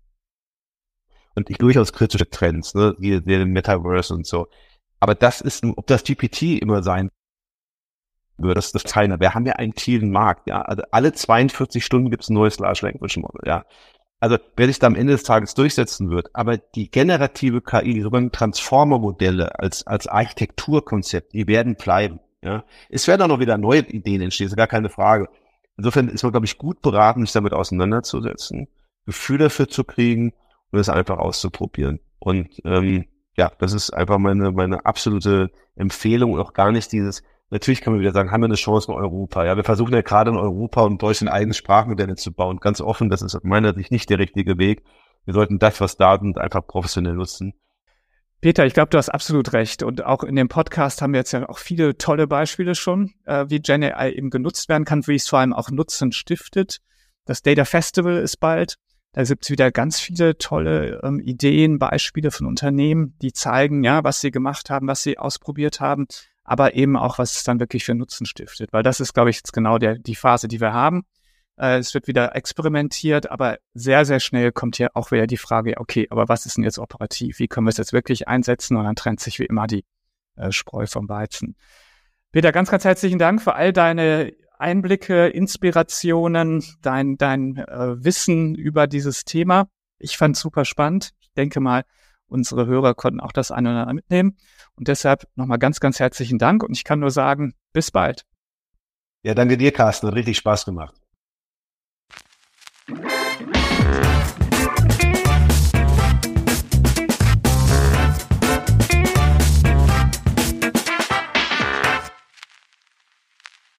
Und ich durchaus kritische Trends, ne, wie den Metaverse und so. Aber das ist, ob das GPT immer sein würde, das ist keiner. Wir haben ja einen tiefen Markt, ja. Also alle 42 Stunden gibt es ein neues Large Language Model, ja. Also wer sich da am Ende des Tages durchsetzen wird, aber die generative KI, die sogenannten Transformer-Modelle als, als Architekturkonzept, die werden bleiben. Ja. Es werden auch noch wieder neue Ideen entstehen, ist gar keine Frage. Insofern ist man, glaube ich, gut beraten, sich damit auseinanderzusetzen, Gefühl dafür zu kriegen und es einfach auszuprobieren. Und ähm, ja, das ist einfach meine, meine absolute Empfehlung und auch gar nicht dieses, natürlich kann man wieder sagen, haben wir eine Chance in Europa. Ja, wir versuchen ja gerade in Europa und Deutschland eigene Sprachmodelle zu bauen. Ganz offen, das ist aus meiner Sicht nicht der richtige Weg. Wir sollten das, was da sind, einfach professionell nutzen. Peter, ich glaube, du hast absolut recht. Und auch in dem Podcast haben wir jetzt ja auch viele tolle Beispiele schon, äh, wie GenAI eben genutzt werden kann, wie es vor allem auch Nutzen stiftet. Das Data Festival ist bald. Da gibt's wieder ganz viele tolle ähm, Ideen, Beispiele von Unternehmen, die zeigen, ja, was sie gemacht haben, was sie ausprobiert haben. Aber eben auch, was es dann wirklich für Nutzen stiftet. Weil das ist, glaube ich, jetzt genau der, die Phase, die wir haben. Äh, es wird wieder experimentiert, aber sehr, sehr schnell kommt hier auch wieder die Frage, okay, aber was ist denn jetzt operativ? Wie können wir es jetzt wirklich einsetzen? Und dann trennt sich wie immer die äh, Spreu vom Weizen. Peter, ganz, ganz herzlichen Dank für all deine Einblicke, Inspirationen, dein, dein äh, Wissen über dieses Thema. Ich fand super spannend. Ich denke mal, unsere Hörer konnten auch das eine oder andere mitnehmen. Und deshalb nochmal ganz, ganz herzlichen Dank. Und ich kann nur sagen, bis bald. Ja, danke dir, Carsten. Hat richtig Spaß gemacht.